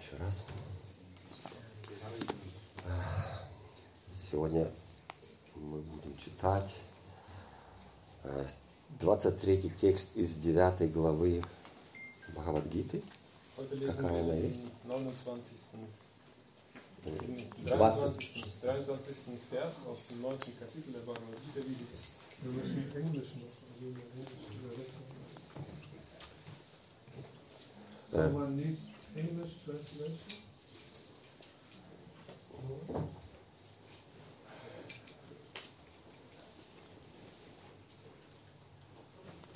еще раз. Сегодня мы будем читать 23 текст из 9 главы Бхагавадгиты. Какая она есть? 23 Vers aus dem 9. Kapitel der Bhagavad Gita, wie sie ist. Wir müssen Englisch noch übersetzen. Someone needs English translation?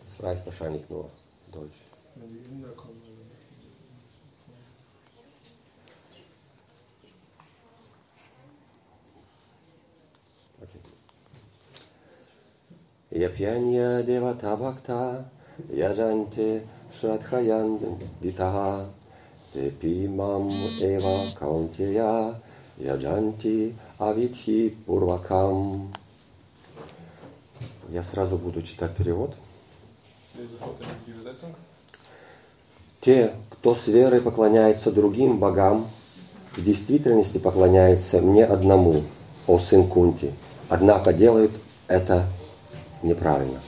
Es reicht wahrscheinlich nur Deutsch. Yapyanya devata bhakta tepi mam eva kaunteya яджанти авитхи пурвакам. Я сразу буду читать перевод. Те, кто с верой поклоняется другим богам, в действительности поклоняется мне одному, о сын Кунти, однако делают это неправильно.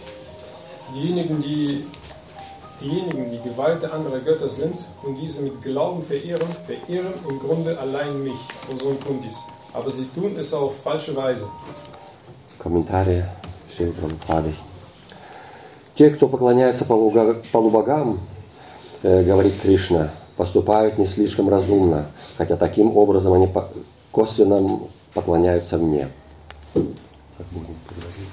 Diejenigen, die Gewalte anderer Götter sind und diese mit Glauben verehren, verehren im Grunde allein mich, Sohn Kundis. Aber sie tun es auf falsche Weise. Комментарии Шри Прабхупады. Те, кто поклоняется полубогам, э, говорит Кришна, поступают не слишком разумно, хотя таким образом они косвенно поклоняются мне. Как будем переводить?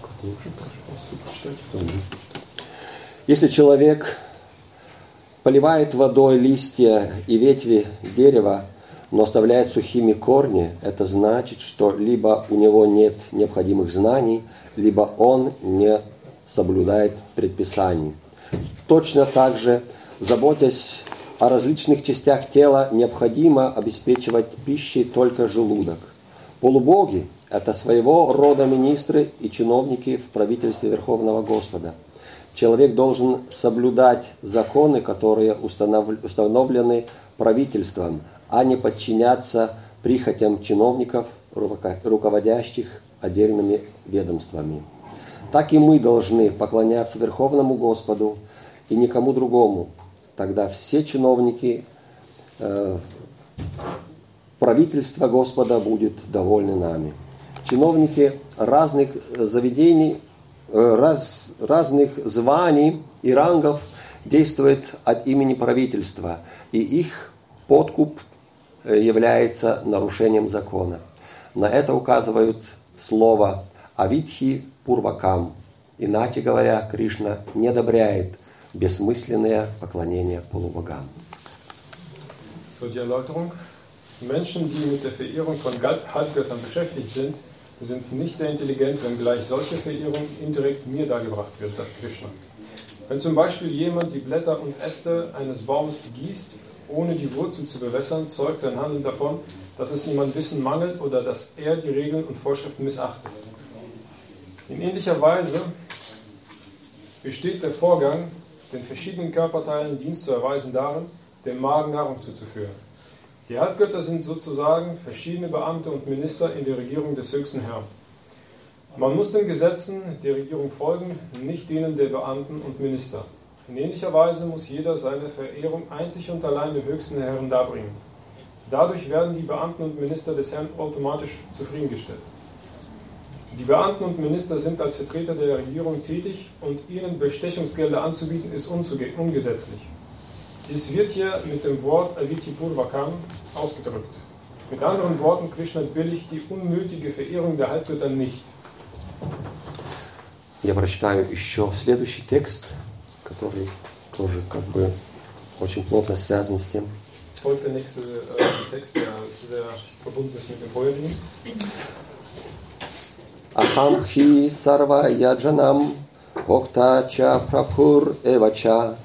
Как лучше, пожалуйста, если человек поливает водой листья и ветви дерева, но оставляет сухими корни, это значит, что либо у него нет необходимых знаний, либо он не соблюдает предписаний. Точно так же, заботясь о различных частях тела, необходимо обеспечивать пищей только желудок. Полубоги – это своего рода министры и чиновники в правительстве Верховного Господа – Человек должен соблюдать законы, которые установлены правительством, а не подчиняться прихотям чиновников, руководящих отдельными ведомствами. Так и мы должны поклоняться Верховному Господу и никому другому. Тогда все чиновники э, правительства Господа будут довольны нами. Чиновники разных заведений раз, разных званий и рангов действует от имени правительства, и их подкуп э, является нарушением закона. На это указывают слово «авитхи пурвакам». Иначе говоря, Кришна не одобряет бессмысленное поклонение полубогам. So, die. Menschen, die mit der Verehrung von Halbgöttern beschäftigt sind, sind nicht sehr intelligent, wenn gleich solche Verehrung indirekt mir dargebracht wird, sagt Krishna. Wenn zum Beispiel jemand die Blätter und Äste eines Baumes gießt, ohne die Wurzel zu bewässern, zeugt sein Handeln davon, dass es ihm an Wissen mangelt oder dass er die Regeln und Vorschriften missachtet. In ähnlicher Weise besteht der Vorgang, den verschiedenen Körperteilen Dienst zu erweisen, darin, dem Magen Nahrung zuzuführen. Die Halbgötter sind sozusagen verschiedene Beamte und Minister in der Regierung des höchsten Herrn. Man muss den Gesetzen der Regierung folgen, nicht denen der Beamten und Minister. In ähnlicher Weise muss jeder seine Verehrung einzig und allein dem höchsten Herrn darbringen. Dadurch werden die Beamten und Minister des Herrn automatisch zufriedengestellt. Die Beamten und Minister sind als Vertreter der Regierung tätig und ihnen Bestechungsgelder anzubieten ist ungesetzlich. Dies wird hier mit dem Wort Avitipurvakam ausgedrückt. Mit anderen Worten, Krishna billigt die unnötige Verehrung der Halbgötter nicht. Я прочитаю еще следующий текст, который тоже как бы очень плотно связан с тем. Jetzt folgt der nächste äh, Text, der sehr verbunden ist mit dem vorherigen. Aham hi sarva yajanam bhokta cha prabhur evacha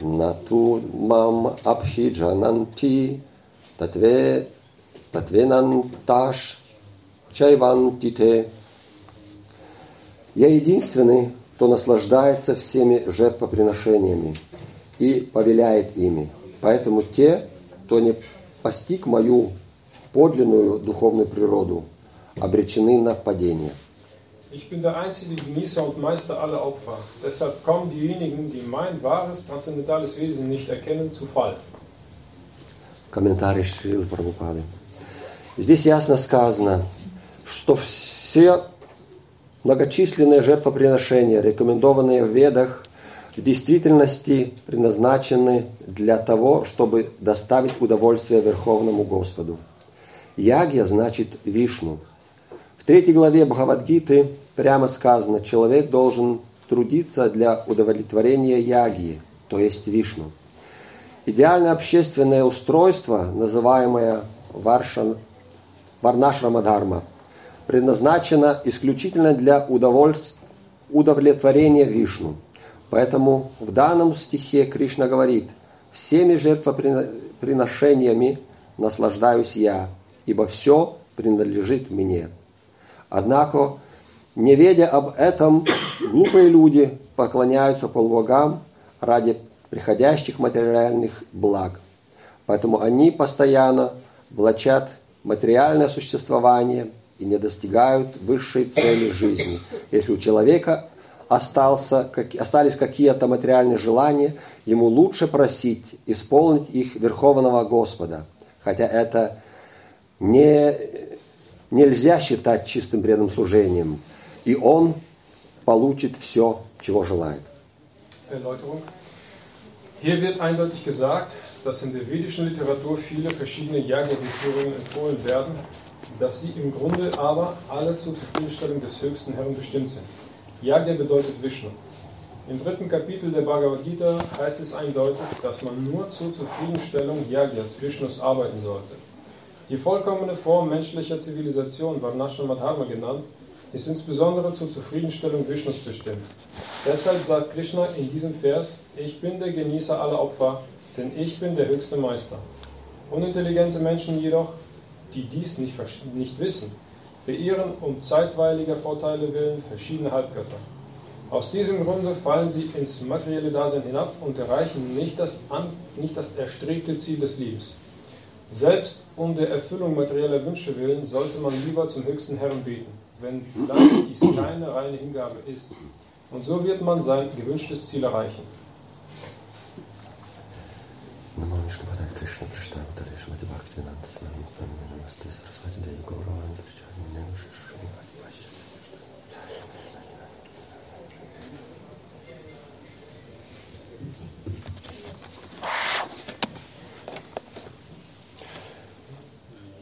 Нату мам абхиджананти татве татвенанташ чайвантите. Я единственный, кто наслаждается всеми жертвоприношениями и повеляет ими. Поэтому те, кто не постиг мою подлинную духовную природу, обречены на падение. Ich bin der einzige Genießer und Meister aller Opfer. Deshalb kommen diejenigen, die mein wahres transzendentales Wesen nicht erkennen, zu Fall. Комментарий Шрилы Прабхупады. Здесь ясно сказано, что все многочисленные жертвоприношения, рекомендованные в Ведах, в действительности предназначены для того, чтобы доставить удовольствие Верховному Господу. Ягья значит Вишну. Третьей главе Бхагавадгиты прямо сказано, человек должен трудиться для удовлетворения ягьи, то есть Вишну. Идеальное общественное устройство, называемое Варшан, Варнашрамадхарма, предназначено исключительно для удовлетворения Вишну. Поэтому в данном стихе Кришна говорит, всеми жертвоприношениями наслаждаюсь я, ибо все принадлежит мне. Однако, не ведя об этом, глупые люди поклоняются полубогам ради приходящих материальных благ. Поэтому они постоянно влачат материальное существование и не достигают высшей цели жизни. Если у человека остался, остались какие-то материальные желания, ему лучше просить исполнить их Верховного Господа. Хотя это не, нельзя считать чистым преданным служением. И он получит все, чего желает. Erläuterung. Hier wird eindeutig gesagt, dass in der vedischen Literatur viele verschiedene Yagya-Ritualen empfohlen werden, dass sie im Grunde aber alle zur Zufriedenstellung des höchsten Herrn bestimmt sind. Yagya bedeutet Vishnu. Im dritten Kapitel der Bhagavad Gita heißt es eindeutig, dass man nur zur Zufriedenstellung Yagyas, Vishnus, arbeiten sollte. Die vollkommene Form menschlicher Zivilisation, Varnashramadharma genannt, ist insbesondere zur Zufriedenstellung Vishnus bestimmt. Deshalb sagt Krishna in diesem Vers, ich bin der Genießer aller Opfer, denn ich bin der höchste Meister. Unintelligente Menschen jedoch, die dies nicht, nicht wissen, beirren um zeitweiliger Vorteile willen verschiedene Halbgötter. Aus diesem Grunde fallen sie ins materielle Dasein hinab und erreichen nicht das, nicht das erstrebte Ziel des Lebens. Selbst um der Erfüllung materieller Wünsche willen sollte man lieber zum höchsten Herrn beten, wenn vielleicht dies keine reine Hingabe ist. Und so wird man sein gewünschtes Ziel erreichen.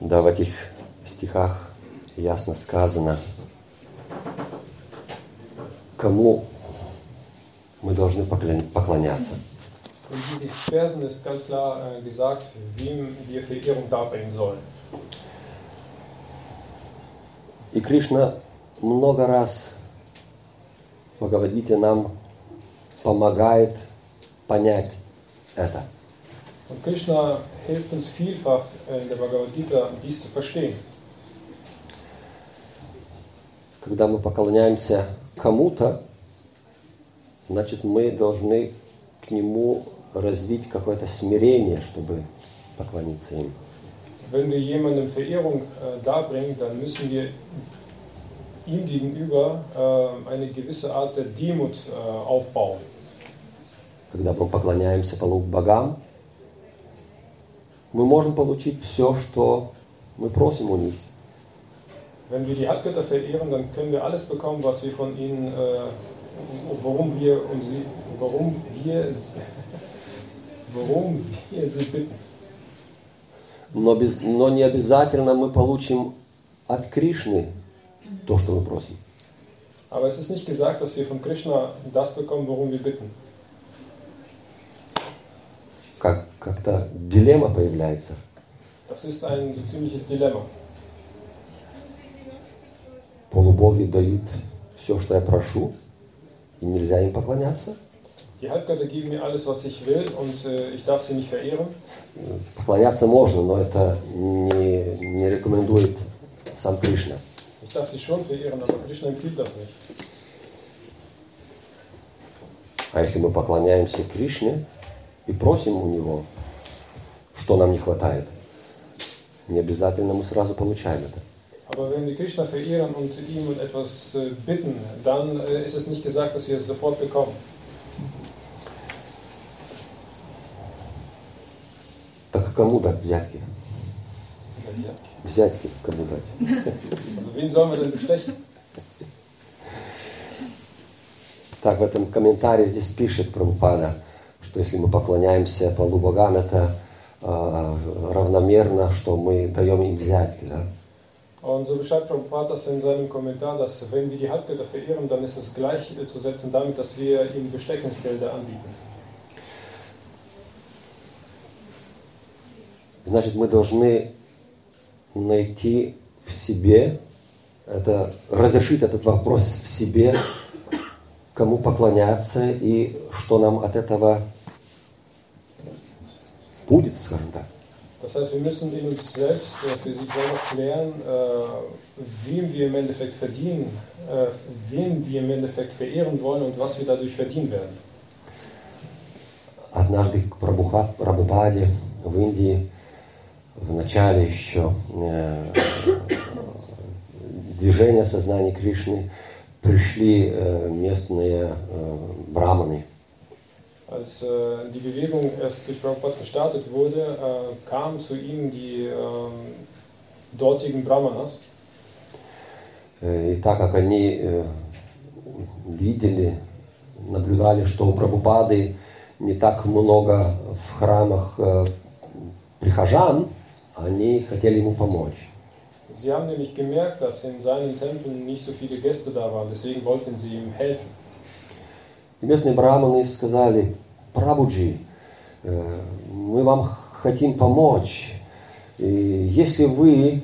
Да, в этих стихах ясно сказано, кому мы должны поклоняться. In diesen Versen ist ganz klar gesagt, wem wir Verehrung darbringen sollen. И Кришна много раз в Бхагавадгите нам помогает понять это. Und Krishna hilft uns vielfach in der Bhagavad Gita, dies zu verstehen. Когда мы поклоняемся кому-то, значит мы должны к нему развить какое-то смирение, чтобы поклониться им. Wenn wir jemandem Verehrung äh, darbringen, dann müssen wir ihm gegenüber äh, eine gewisse Art der Demut äh, aufbauen. Когда мы поклоняемся полу богам, мы можем получить все, что мы просим у них. Wenn wir die Halbgötter verehren, dann können wir alles bekommen, was wir von ihnen, äh, worum wir um sie, warum wir Warum wir sie bitten. Но, без, но не обязательно мы получим от Кришны то, что мы просим. Aber es ist nicht gesagt, dass wir von Krishna das bekommen, worum wir bitten. Как, как-то дилемма появляется. Das ist ein ziemliches Dilemma. Полубоги дают все, что я прошу, и нельзя им поклоняться. Die Halbgötter geben mir alles, was ich will, und äh, ich darf sie nicht verehren. Поклоняться можно, но это не, не рекомендует сам Кришна. Ich darf sie schon verehren, aber Krishna empfiehlt das nicht. А если мы поклоняемся Кришне и просим у Него, что нам не хватает, Не обязательно мы сразу получаем это. Aber wenn wir Krishna verehren und ihm um etwas äh, bitten, dann äh, ist es nicht gesagt, dass wir es sofort bekommen. Так кому дать взятки? Взятки кому дать? Also wen sollen wir denn bestechen? Так, в этом комментарии здесь пишет Прабхупада, что если мы поклоняемся полу богам, это равномерно, что мы даем им взятки. Да? Und so beschreibt Prabhupada in seinem Kommentar, dass wenn wir die Halbgötter verehren, dann ist es gleichzusetzen damit, dass wir ihnen Besteckungsgelder anbieten. Значит, мы должны найти в себе, это, разрешить этот вопрос в себе, кому поклоняться и что нам от этого будет, так. Das heißt, wir müssen in uns selbst äh, für sich selber klären, äh, wem wir im Endeffekt verdienen, äh, wen wir im Endeffekt verehren wollen und was wir dadurch verdienen werden. Однажды к Прабхупаде в Индии в начале еще э, движения сознания Кришны пришли э, местные э, браманы. Als äh, die Bewegung erst durch Prabhupada gestartet wurde, äh, kamen zu ihm die ähm, dortigen Brahmanas. Э, И так как они э, видели, наблюдали, что у Прабхупады не так много в храмах э, прихожан, они хотели ему помочь. Sie haben nämlich gemerkt, dass in seinen Tempeln nicht so viele Gäste da waren, deswegen wollten sie ihm helfen. Местные браманы сказали, Прабуджи, э, мы вам хотим помочь. И если вы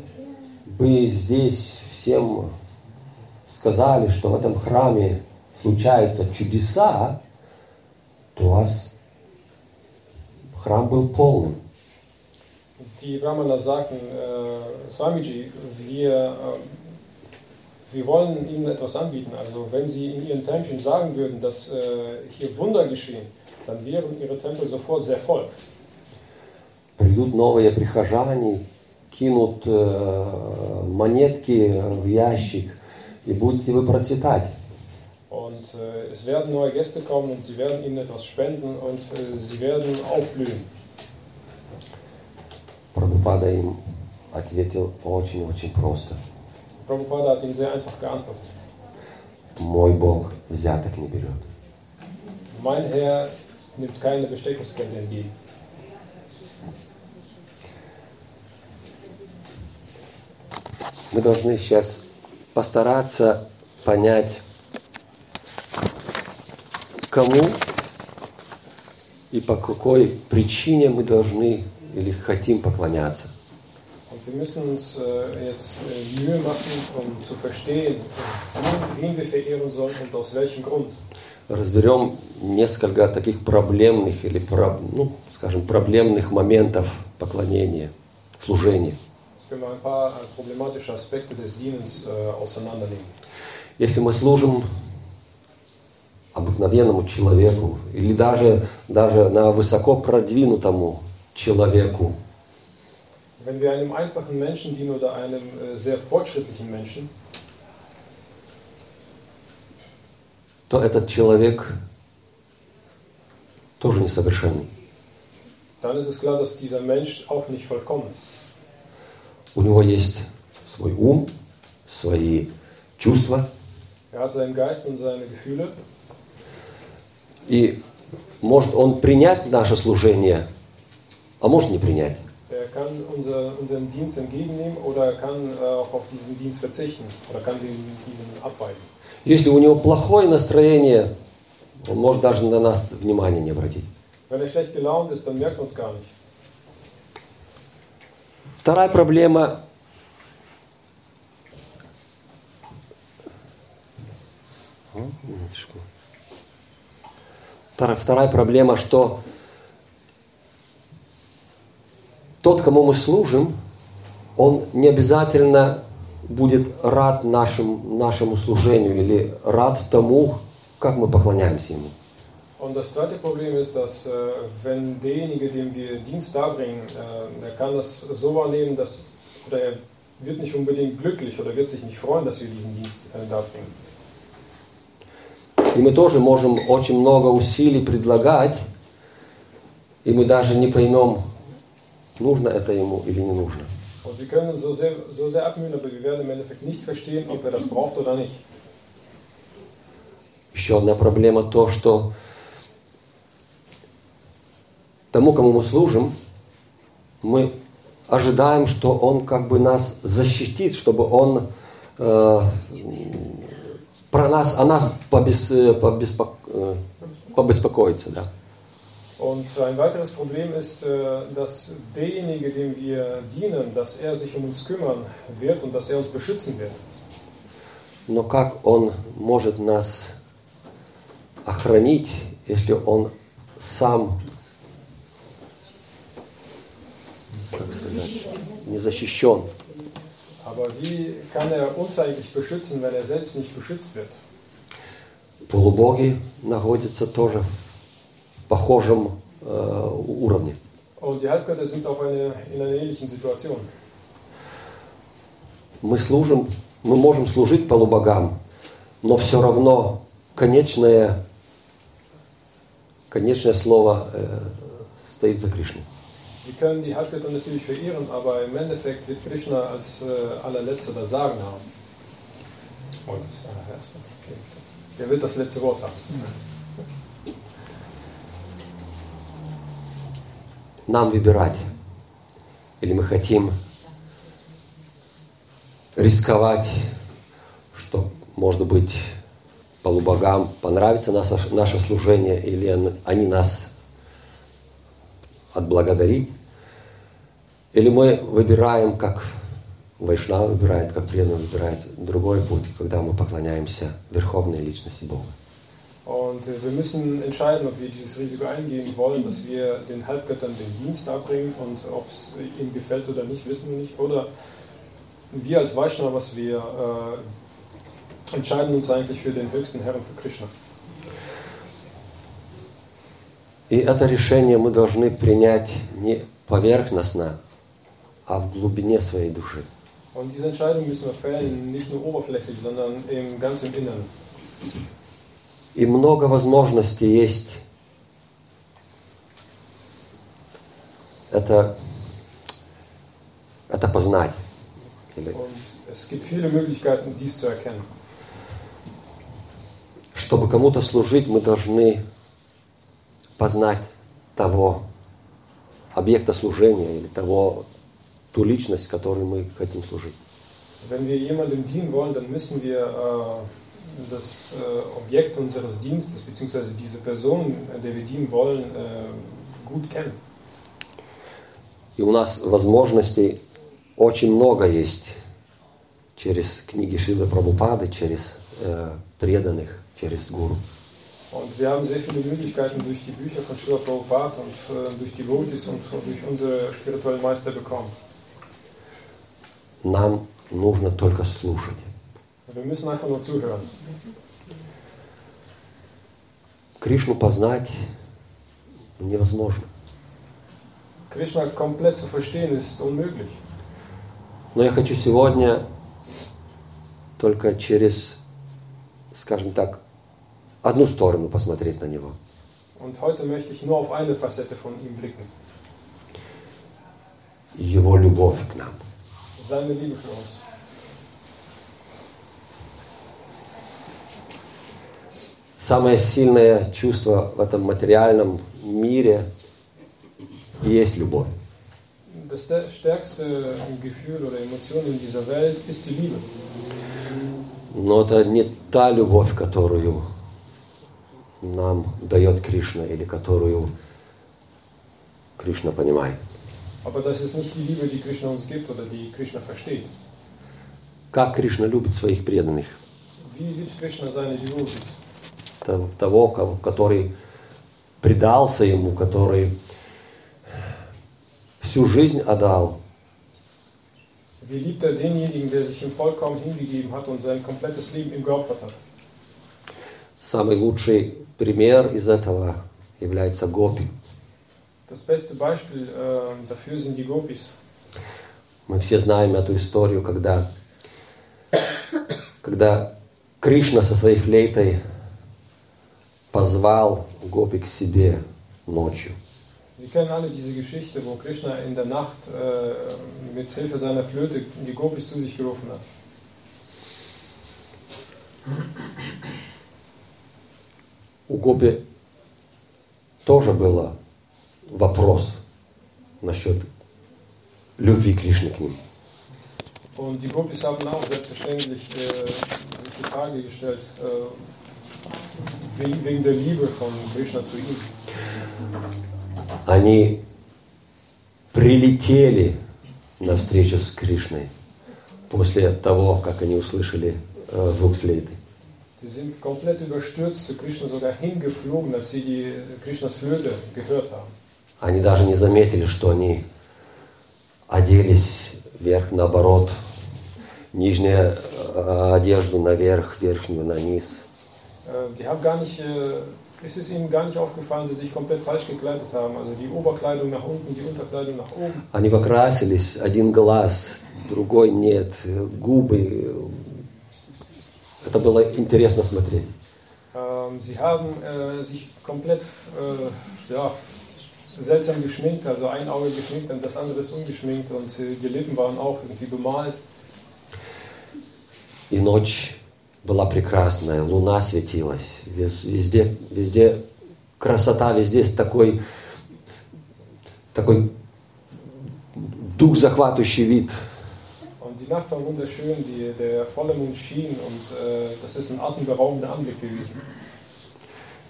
бы здесь всем сказали, что в этом храме случаются чудеса, то у вас храм был полным. Die Brahmaner sagten, äh, Swamiji, wir, äh, wir wollen Ihnen etwas anbieten. Also wenn Sie in Ihren Tempeln sagen würden, dass äh, hier Wunder geschehen, dann wären Ihre Tempel sofort sehr voll. Придут новые прихожане, кинут э, монетки в ящик, и будете вы процветать. Und äh, es werden neue Gäste kommen und sie werden ihnen etwas spenden und äh, sie werden aufblühen. Прабхупада им ответил очень-очень просто. Prabhupada hat ihnen sehr einfach geantwortet. Мой Бог взяток не берет. Mein Herr nimmt keine Besteckungsgelder entgegen. Мы должны сейчас постараться понять, кому и по какой причине мы должны или хотим поклоняться. Wir müssen uns äh, jetzt äh, Mühe machen, um zu verstehen, wen, wir verehren sollen und aus welchem Grund. Разберем несколько таких проблемных или, ну, скажем, проблемных моментов поклонения, служения. Äh, äh. Если мы служим обыкновенному человеку или даже, даже на высоко продвинутому человеку, Wenn wir einem einfachen Menschen dienen oder einem äh, sehr fortschrittlichen Menschen, то этот человек тоже несовершенный. dann ist es klar, dass dieser Mensch auch nicht vollkommen ist. У него есть свой ум, свои чувства, Er hat seinen Geist und seine Gefühle и может он принять наше служение, а может не принять. Er kann unser, unseren Dienst entgegennehmen oder er kann äh, auch auf diesen Dienst verzichten oder kann den, diesen abweisen. Если у него плохое настроение, он может даже на нас внимания не обратить. Wenn er schlecht gelaunt ist, dann merkt er uns gar nicht. Вторая проблема А, вторая проблема, что тот, кому мы служим, он не обязательно будет рад нашим, нашему служению или рад тому, как мы поклоняемся ему. Und das zweite Problem ist, dass äh, wenn derjenige, dem wir Dienst darbringen, äh, er kann das so wahrnehmen, dass oder er wird nicht unbedingt glücklich oder wird sich nicht freuen, dass wir diesen Dienst äh, darbringen. И мы тоже можем очень много усилий предлагать, и мы даже не поймем, нужно это ему или не нужно. Und wir können uns so sehr, so sehr abmühen, aber wir werden im Endeffekt nicht verstehen, ob er das braucht oder nicht. Еще одна проблема то, что тому, кому мы служим, мы ожидаем, что он как бы нас защитит, чтобы он э, про нас, о нас побес, побеспо, э, побеспокоится, да. Und ein weiteres Problem ist, äh, dass derjenige, dem wir dienen, dass er sich um uns kümmern wird und dass er uns beschützen wird. Но как он может нас охранить, если он сам как сказать, не защищен? Aber wie kann er uns eigentlich beschützen, wenn er selbst nicht beschützt wird? Полубоги находятся тоже в похожем э, уровне. Мы служим, мы можем служить полубогам, но все равно конечное, конечное слово э, стоит за Кришной. Wir können die Halbgötter natürlich verehren, aber im Endeffekt wird Krishna als äh, allerletzter das Sagen haben. Und. Okay. Der wird das letzte Wort haben. Нам выбирать. Или мы хотим рисковать, что, может быть, полубогам понравится наше, наше служение, или он- они нас отблагодарить. Или мы выбираем, как Вайшнава выбирает, как преданный выбирает другой путь, когда мы поклоняемся Верховной Личности Бога. Und äh, wir müssen entscheiden, ob wir dieses Risiko eingehen wollen, dass wir den Halbgöttern den Dienst abbringen und ob es ihnen gefällt oder nicht, wissen wir nicht. Oder wir als Vaishnavas, wir äh, entscheiden uns eigentlich für den höchsten Herrn, für Krishna. И это решение мы должны принять не поверхностно, а в глубине своей души. Und diese Entscheidung müssen wir fällen, nicht nur oberflächlich, sondern im ganz im Inneren. И много возможностей есть. Это, это познать. Чтобы кому-то служить, мы должны познать того объекта служения или того, ту личность, которой мы хотим служить. Wenn wir jemandem dienen wollen, dann müssen wir äh, das äh, Objekt unseres Dienstes, beziehungsweise diese Person, der wir dienen wollen, äh, gut kennen. И у нас возможностей очень много есть через книги Шилы Прабхупады, через э, преданных, через гуру. Und wir haben sehr viele Möglichkeiten durch die Bücher von Srila Prabhupada und äh, durch die Devotis und durch unsere spirituellen Meister bekommen. Нам нужно только слушать. Wir müssen einfach nur zuhören. Кришну познать невозможно. Komplett zu verstehen ist unmöglich. Но я хочу сегодня только через, скажем так, одну сторону посмотреть на него. Und heute möchte ich nur auf eine Facette von ihm blicken. Его любовь к нам. Seine Liebe für uns. Самое сильное чувство в этом материальном мире есть любовь. Das stär- stärkste Gefühl oder Emotion in dieser Welt ist die Liebe. Но это не та любовь, которую нам дает Кришна или которую Кришна понимает. Aber das ist nicht die Liebe, die Krishna uns gibt oder die Krishna versteht. Как Кришна любит своих преданных, Wie liebt Krishna seine Devotees? Того, кого- который предался ему, который всю жизнь отдал, Wie liebt denjenigen, der sich ihm vollkommen hingegeben hat und sein komplettes Leben ihm geopfert hat? Самый лучший пример из этого является Гопи. Das beste Beispiel äh, dafür sind die Gopis. Мы все знаем эту историю, когда, когда Кришна со своей флейтой позвал Гопи к себе ночью. Wir kennen alle diese Geschichte, wo Krishna in der Nacht äh, mit Hilfe seiner Flöte die Gopis zu sich gerufen hat. У Гопи тоже был вопрос насчет любви Кришны к ним. Und die Gopis haben auch selbstverständlich äh, die Frage gestellt, äh, wegen, wegen der Liebe von Krishna zu ihm. Они прилетели на встречу с Кришной после того, как они услышали э, звук флейты. Sie sind komplett überstürzt zu Krishna sogar hingeflogen, als sie die Krishnas Flöte gehört haben. Они даже не заметили, что они оделись вверх наоборот, нижняя э, одежду наверх, верхнюю на низ. Äh, Die haben gar nicht, äh, es ist ihnen gar nicht aufgefallen, dass sie sich komplett falsch gekleidet haben. Also die Oberkleidung nach unten, die Unterkleidung nach oben. Они покрасились, один глаз, другой нет, губы. Это было интересно смотреть. Ähm, Sie haben äh, sich komplett äh, ja, seltsam geschminkt, also ein Auge geschminkt und das andere ist ungeschminkt und äh, die Lippen waren auch irgendwie bemalt. И ночь была прекрасная, луна светилась, вез- везде, везде красота, везде такой, такой дух захватывающий вид. Und die Nacht war wunderschön, die, der volle Mond schien und äh, das ist ein atemberaubender Anblick gewesen.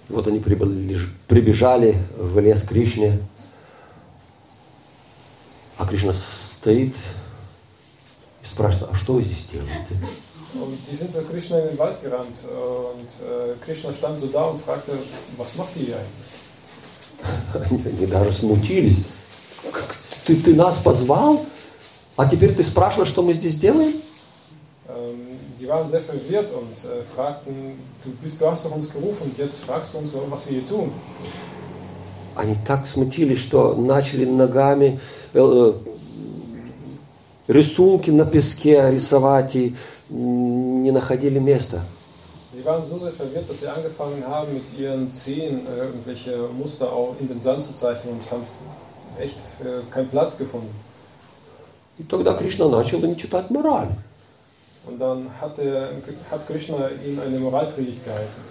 И вот они прибежали в лес Кришне, а Кришна стоит и спрашивает, а что вы здесь делаете? Und die sind zu Krishna in den Wald gerannt äh, und äh, Krishna stand so da und fragte, was macht ihr hier eigentlich? Они, они даже смутились. «Как ты, ты нас позвал, а теперь ты спрашиваешь, что мы здесь делаем? Ähm, die waren sehr verwirrt und äh, fragten, du, bist, du hast doch uns gerufen und jetzt fragst du uns, was wir hier tun. Они так смутились, что начали ногами э, э, рисунки на песке рисовать и м, не находили места. Sie waren so sehr verwirrt, dass sie angefangen haben, mit ihren Zehen äh, irgendwelche Muster auch in den Sand zu zeichnen und haben echt äh, keinen Platz gefunden. И тогда Кришна начал им читать мораль. Und dann hat, der, hat Krishna ihnen eine Moralpredigt gehalten.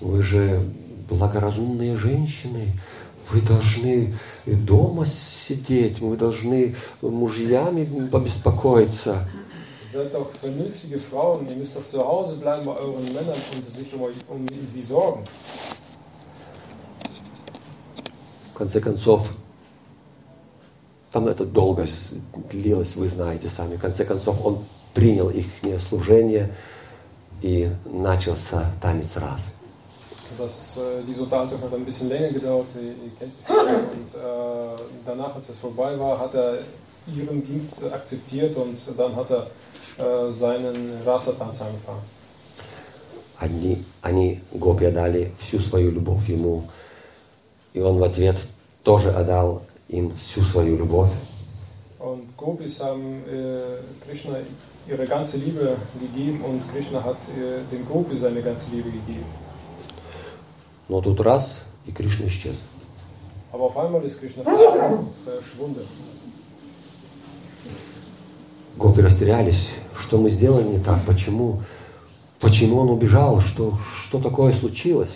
Вы же благоразумные женщины, вы должны дома сидеть, вы должны мужьями побеспокоиться. Ihr seid doch vernünftige Frauen, ihr müsst doch zu Hause bleiben bei euren Männern und sich um, euch, um sie sorgen. В конце концов, там это долго длилось, вы знаете сами. В конце концов, он принял их служение и начался танец раз. Das, äh, diese Unterhaltung hat ein bisschen länger gedauert, ihr, ihr kennt sie schon. Und äh, danach, als es vorbei war, hat er ihren Dienst akzeptiert und dann hat er äh, seinen Rasatanz angefangen. Они, они Гопи отдали всю свою любовь ему, и он в ответ тоже отдал им всю свою любовь. Und Gopis haben äh, Krishna ihre ganze Liebe gegeben und Krishna hat äh, dem Gopi seine ganze Liebe gegeben. Но тут раз, и Кришна исчез. Aber auf einmal ist Krishna verschwunden. Гопи растерялись, что мы сделали не так, почему, почему он убежал, что, что такое случилось.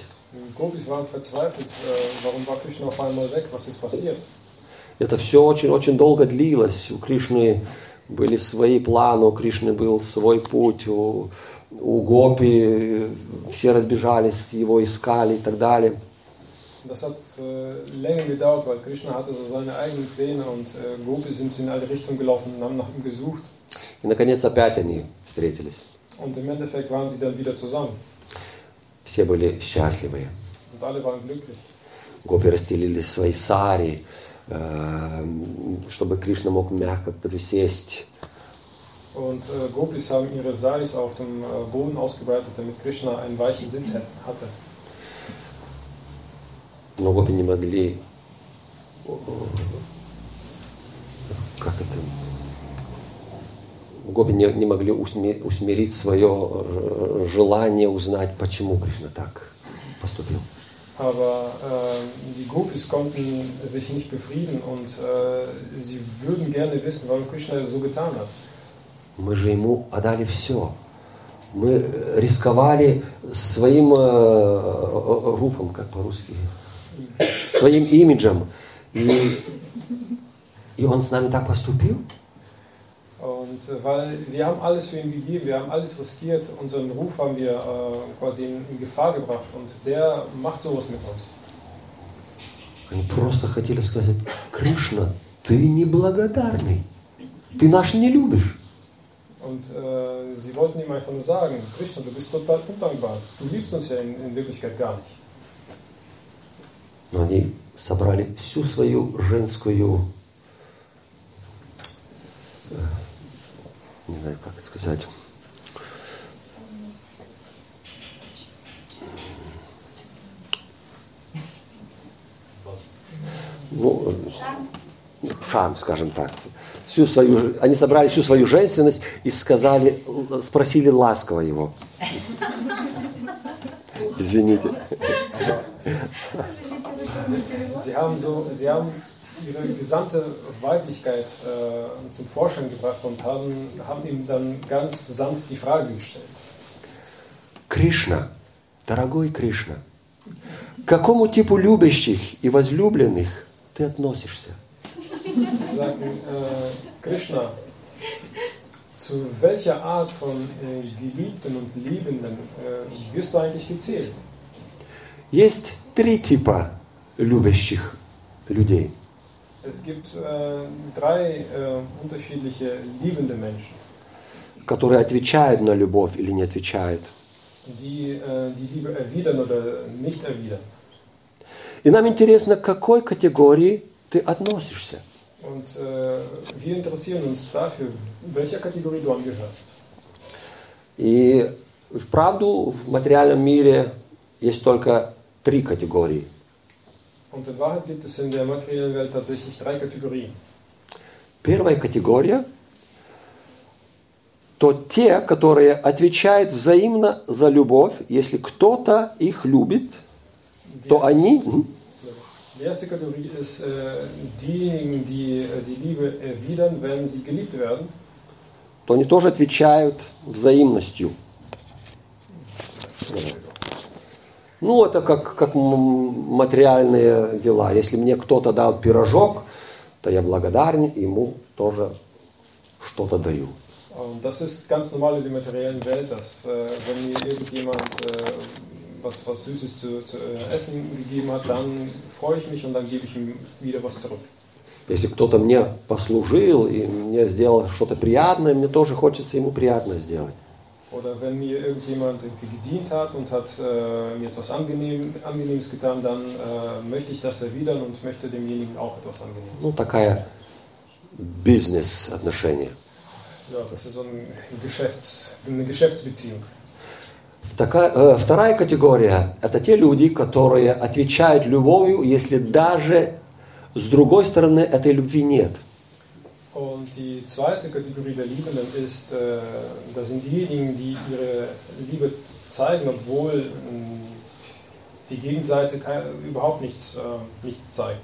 Passiert? Это все очень-очень долго длилось. У Кришны были свои планы, у Кришны был свой путь, у, у Гопи все разбежались, его искали и так далее. Und Das hat äh, länger gedauert, weil Krishna hatte so seine eigenen Pläne und äh, Gopis sind in alle Richtungen gelaufen und haben nach ihm gesucht. И, наконец, опять они встретились. Und im Endeffekt waren sie dann wieder zusammen. Все были счастливы. Und alle waren glücklich. Гопи расстелили свои сари, э, чтобы Кришна мог мягко присесть. Und äh, Gopis haben ihre Saris auf dem äh, Boden ausgebreitet, damit Krishna einen weichen Sitz hatte. Но Гопи не могли, э, как это, гопи не, не могли усмирить свое э, желание узнать, почему Кришна так поступил. Aber äh, die Gopis konnten sich nicht befrieden und äh, sie würden gerne wissen, warum Krishna so getan hat. Мы же ему отдали все. Мы рисковали своим э, руфом, как по-русски, своим имиджем. И, и он с нами так поступил. Und äh, weil wir haben alles für ihn gegeben, wir haben alles riskiert, unseren Ruf haben wir äh, quasi in, in Gefahr gebracht und der macht sowas mit uns. Они просто хотели сказать, Кришна, ты неблагодарный. Ты наш не любишь. Und äh, sie wollten ihm einfach nur sagen, Krishna, du bist total undankbar. Du liebst uns ja in, in Wirklichkeit gar nicht. Но они собрали всю свою женскую, э, не знаю, как это сказать, ну, э, шам, скажем так. Всю свою, они собрали всю свою женственность и сказали, спросили ласково его. Извините. Sie haben, so, sie haben ihre gesamte Weiblichkeit äh, zum Vorschein gebracht und haben, haben ihm dann ganz sanft die Frage gestellt. Кришна, дорогой Кришна, к какому типу любящих и возлюбленных ты относишься? Sie sagten, äh, Krishna, zu welcher Art von äh, Geliebten und Liebenden äh, wirst du eigentlich gezählt? Есть три типа любящих людей. Es gibt äh, drei äh, unterschiedliche liebende Menschen, которые отвечают на любовь или не отвечают. die äh, die Liebe erwidern oder nicht erwidern. И нам интересно, к какой категории ты относишься. Und äh, wir interessieren uns dafür, welcher Kategorie du angehörst. И вправду в материальном мире есть только три категории. Und in Wahrheit gibt es in der materiellen Welt tatsächlich drei Kategorien. Первая категория – то те, которые отвечают взаимно за любовь. Если кто-то их любит, Die, то они м, die erste Kategorie ist äh, diejenigen, die äh, die Liebe erwidern, wenn sie geliebt werden. то они тоже отвечают взаимностью. Ну, это как, как материальные дела. Если мне кто-то дал пирожок, то я благодарен, ему тоже что-то даю. Und das ist ganz normal in der materiellen Welt, dass äh, wenn mir irgendjemand äh, was, was Süßes zu, zu äh, essen gegeben hat, dann freue ich mich und dann gebe ich ihm wieder was zurück. Если кто-то мне послужил и мне сделал что-то приятное, мне тоже хочется ему приятное сделать. Oder wenn mir irgendjemand gedient hat und hat äh, mir etwas Angenehm, Angenehmes getan, dann äh, möchte ich das erwidern und möchte demjenigen auch etwas Angenehmes. Ну, такая бизнес-отношение. Ja, das ist so ein Geschäfts-, eine Geschäftsbeziehung. Такая, э, вторая категория – это те люди, которые отвечают любовью, если даже с другой стороны этой любви нет. Die zweite Kategorie der Liebenden ist, äh, das sind diejenigen, die ihre Liebe zeigen, obwohl ähm, die Gegenseite überhaupt nichts, äh, nichts zeigt.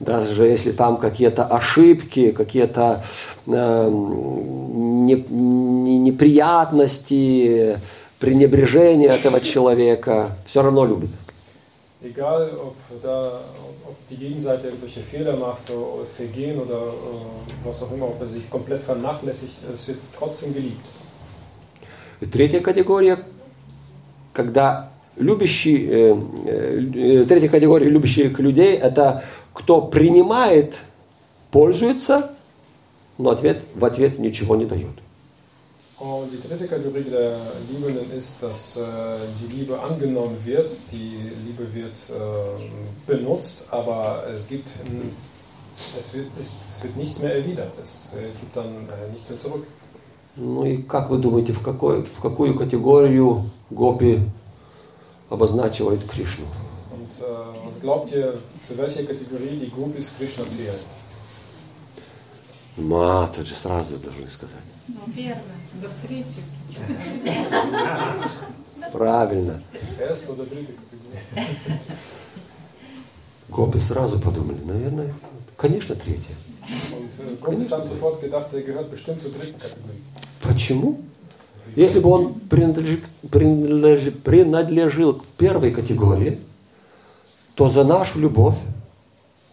Даже если там какие-то ошибки, какие-то э, не- не- неприятности, пренебрежение этого человека, все равно любит. Egal, ob, da, die Gegenseite irgendwelche Fehler macht oder Vergehen oder äh, was auch immer, ob er sich komplett vernachlässigt, es wird trotzdem geliebt. И третья категория, когда любящий, э, э, третья категория любящих людей, это кто принимает, пользуется, но ответ, в ответ ничего не дает. Und die dritte Kategorie der Liebenden ist, dass äh, die Liebe angenommen wird, die Liebe wird äh, benutzt, aber es gibt, ähm, es wird, es wird nichts mehr erwidert, es äh, gibt dann äh, nichts mehr zurück. Ну и как вы думаете, в, какой, в какую категорию гопи обозначивают Кришну? Und äh, was glaubt ihr, zu welcher Kategorie die Gopis Krishna zählen? Ма, тут же сразу должны сказать. Ну, первое. Да в третью. Правильно. Oder dritte Kategorie. Гопы сразу подумали, наверное, конечно, третья. Kategorie. Почему? Если бы он принадлежи- принадлежи- принадлежил к первой категории, то за нашу любовь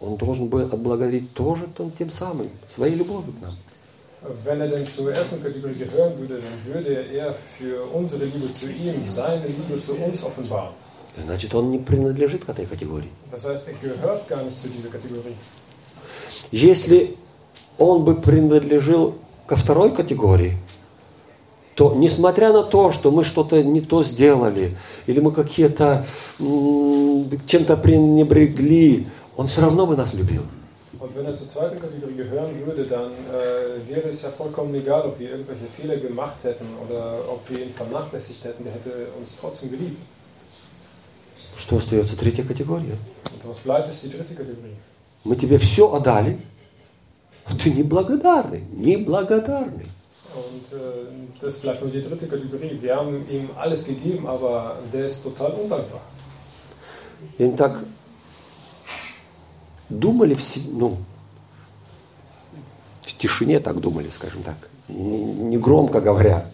он должен бы отблагодарить тоже тем- самым, своей любовью к нам. Wenn er denn zur ersten Kategorie gehören würde, dann würde er für unsere Liebe zu ihm seine Liebe zu uns offenbaren. Значит, он не принадлежит к этой категории. Das heißt, er gehört gar nicht zu dieser Kategorie. Если он бы принадлежал ко второй категории, то несмотря на то, что мы что-то не то сделали, или мы какие-то чем-то пренебрегли, он все равно бы нас любил. Und wenn er zur zweiten Kategorie gehören würde, dann äh, wäre es ja vollkommen egal, ob wir irgendwelche Fehler gemacht hätten oder ob wir ihn vernachlässigt hätten, der hätte uns trotzdem geliebt. Что остается третья категория? Und was bleibt, ist die dritte Kategorie. Мы тебе все отдали, а ты неблагодарный, неблагодарный. Und äh, das bleibt nur die dritte Kategorie. Wir haben ihm alles gegeben, aber der ist total undankbar. Так думали в се- ну, в тишине так думали, скажем так, не, не громко говоря,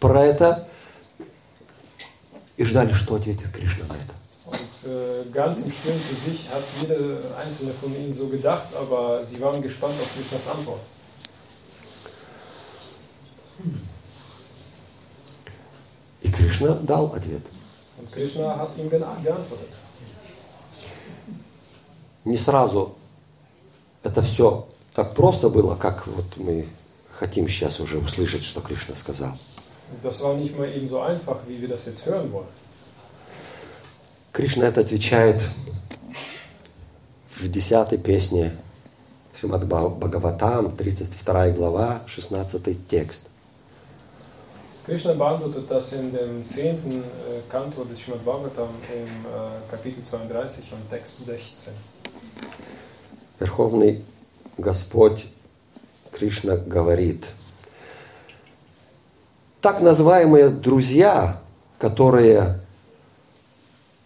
про это и ждали, что ответит Кришна на это. Äh, ganz im Stillen für sich hat jeder einzelne von ihnen so gedacht, aber sie waren gespannt auf Krishnas Antwort. И Кришна дал ответ. Und Krishna hat ihm geantwortet. Не сразу это все так просто было, как вот мы хотим сейчас уже услышать, что Кришна сказал. Und das war nicht mal eben so einfach, wie wir das jetzt hören wollen. Кришна это отвечает в десятой песне Шримад Бхагаватам, 32 глава, 16 текст. Krishna beantwortet das in dem zehnten äh, Kanto des Srimad Bhagavatam im äh, Kapitel 32 und Text 16. Верховный Господь Кришна говорит, так называемые друзья, которые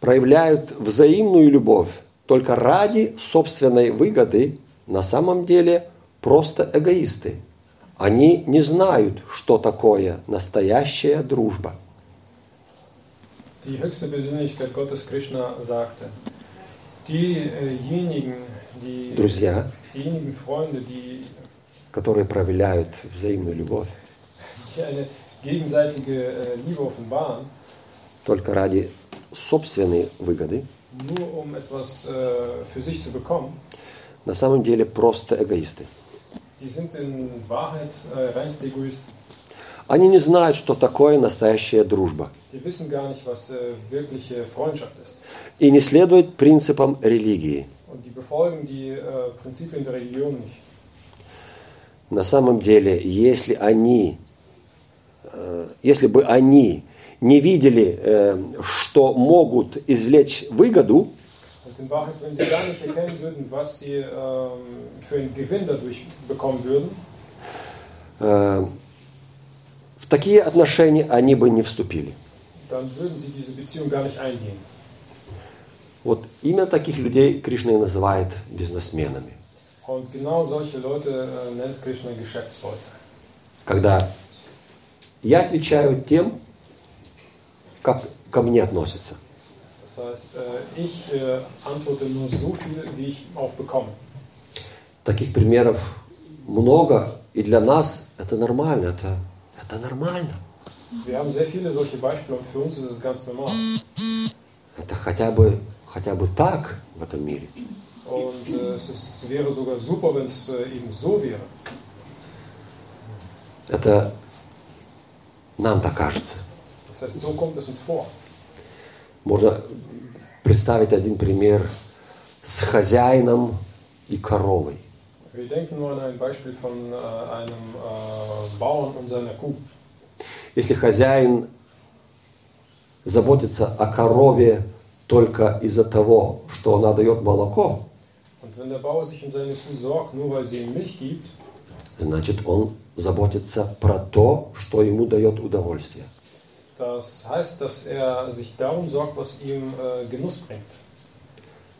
проявляют взаимную любовь только ради собственной выгоды, на самом деле просто эгоисты. Они не знают, что такое настоящая дружба. Die höchste Persönlichkeit Gottes Krishna sagte, diejenigen, die, Друзья, diejenigen Freunde, die, которые проявляют взаимную любовь die eine gegenseitige äh, Liebe offenbaren, только ради собственной выгоды, nur um etwas äh, für sich zu bekommen, на самом деле просто эгоисты. die sind in Wahrheit äh, reinste Egoisten. Они не знают, что такое настоящая дружба. Nicht, was äh. И не следуют принципам религии. Die die äh. На самом деле, если они, э, если бы они не видели, э, что могут извлечь выгоду, Wahrheit, würden, sie ähm, für einen Gewinn dadurch bekommen würden, э, в такие отношения они бы не вступили. Вот именно таких людей Кришна и называет бизнесменами. Genau Leute äh. Когда я отвечаю тем, как ко мне относятся. Äh, äh. Таких примеров много, и для нас это нормально, это, это нормально. Это хотя бы, хотя бы так в этом мире. Und äh, es wäre sogar super, wenn es äh, eben so wäre. Это нам так кажется. Das heißt, so kommt es uns vor. Можно представить один пример с хозяином и коровой. Wir denken nur an ein Beispiel von äh, einem äh, Bauern und seiner Kuh. Если хозяин заботится о корове только из-за того, что она дает молоко, Und wenn der Bauer sich um seine Kuh sorgt, nur weil sie ihm Milch gibt, значит он заботится про то, что ему дает удовольствие. Das heißt, dass er sich darum sorgt, was ihm äh, Genuss bringt.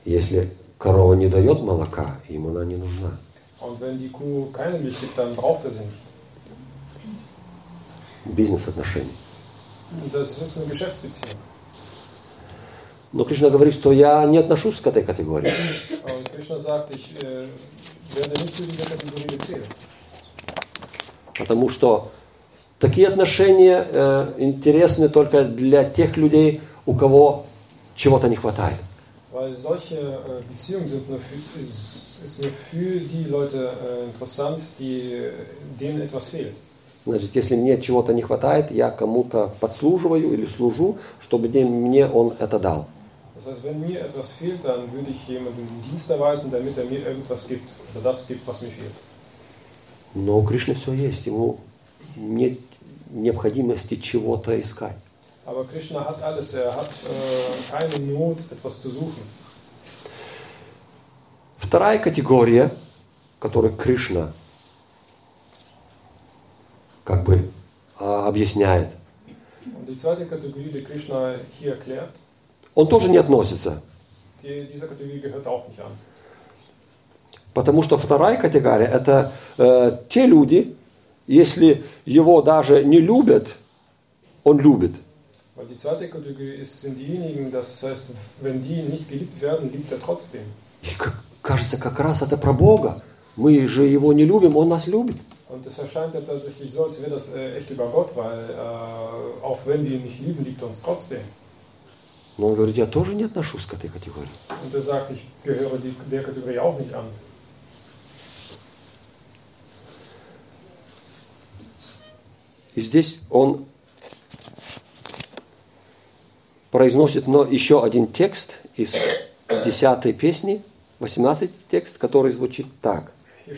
Если корова не дает молока, ему она не нужна. Und wenn die Kuh keine Milch gibt, dann braucht er sie nicht. Бизнес-отношения. Das ist eine Geschäftsbeziehung. Но Кришна говорит, что я не отношусь к этой категории. Sagt, ich äh, Kategorie. Потому что такие отношения э, интересны только для тех людей, у кого чего-то не хватает. Weil solche äh, Beziehungen sind nur für, ist, ist nur für die Leute äh, interessant, die, denen etwas fehlt. Значит, если мне чего-то не хватает, я кому-то подслуживаю или служу, чтобы мне- мне он это дал. Das heißt, wenn mir etwas fehlt, dann würde ich jemandem Dienst erweisen, damit er mir irgendwas gibt oder das gibt, was mir fehlt. Но у Кришны все есть, ему нет необходимости чего-то искать. Aber Krishna hat alles, er hat äh, keine Not, etwas zu suchen. Вторая категория, которую Кришна как бы а, объясняет, он тоже не относится. Потому что вторая категория – это э, те люди, если его даже не любят, он любит. Die zweite Kategorie ist, sind diejenigen, das heißt, wenn die nicht geliebt werden, liebt er trotzdem. Кажется, как раз это про Бога. Мы же его не любим, он нас любит. Und es erscheint ja tatsächlich so, als wäre das äh, echt über Gott, weil äh, auch wenn wir ihn nicht lieben, liebt er uns trotzdem. Но он говорит, я тоже не отношусь к этой категории. Und er sagt, ich gehöre die, der Kategorie auch nicht an. И здесь он произносит но еще один текст из десятой песни, 18 текст, который звучит так. Äh?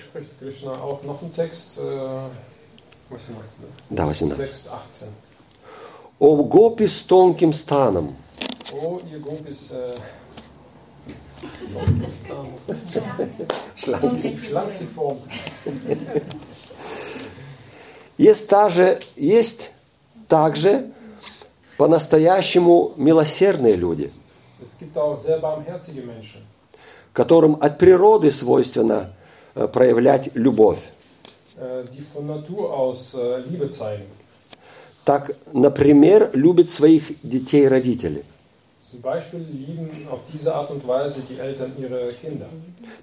Да, 18. Text 18. «О гопи с тонким станом, Oh, äh, есть, также, есть также по-настоящему милосердные люди, Es gibt auch sehr barmherzige Menschen, которым от природы свойственно э, проявлять любовь. äh, äh. Так, например, любят своих детей родители.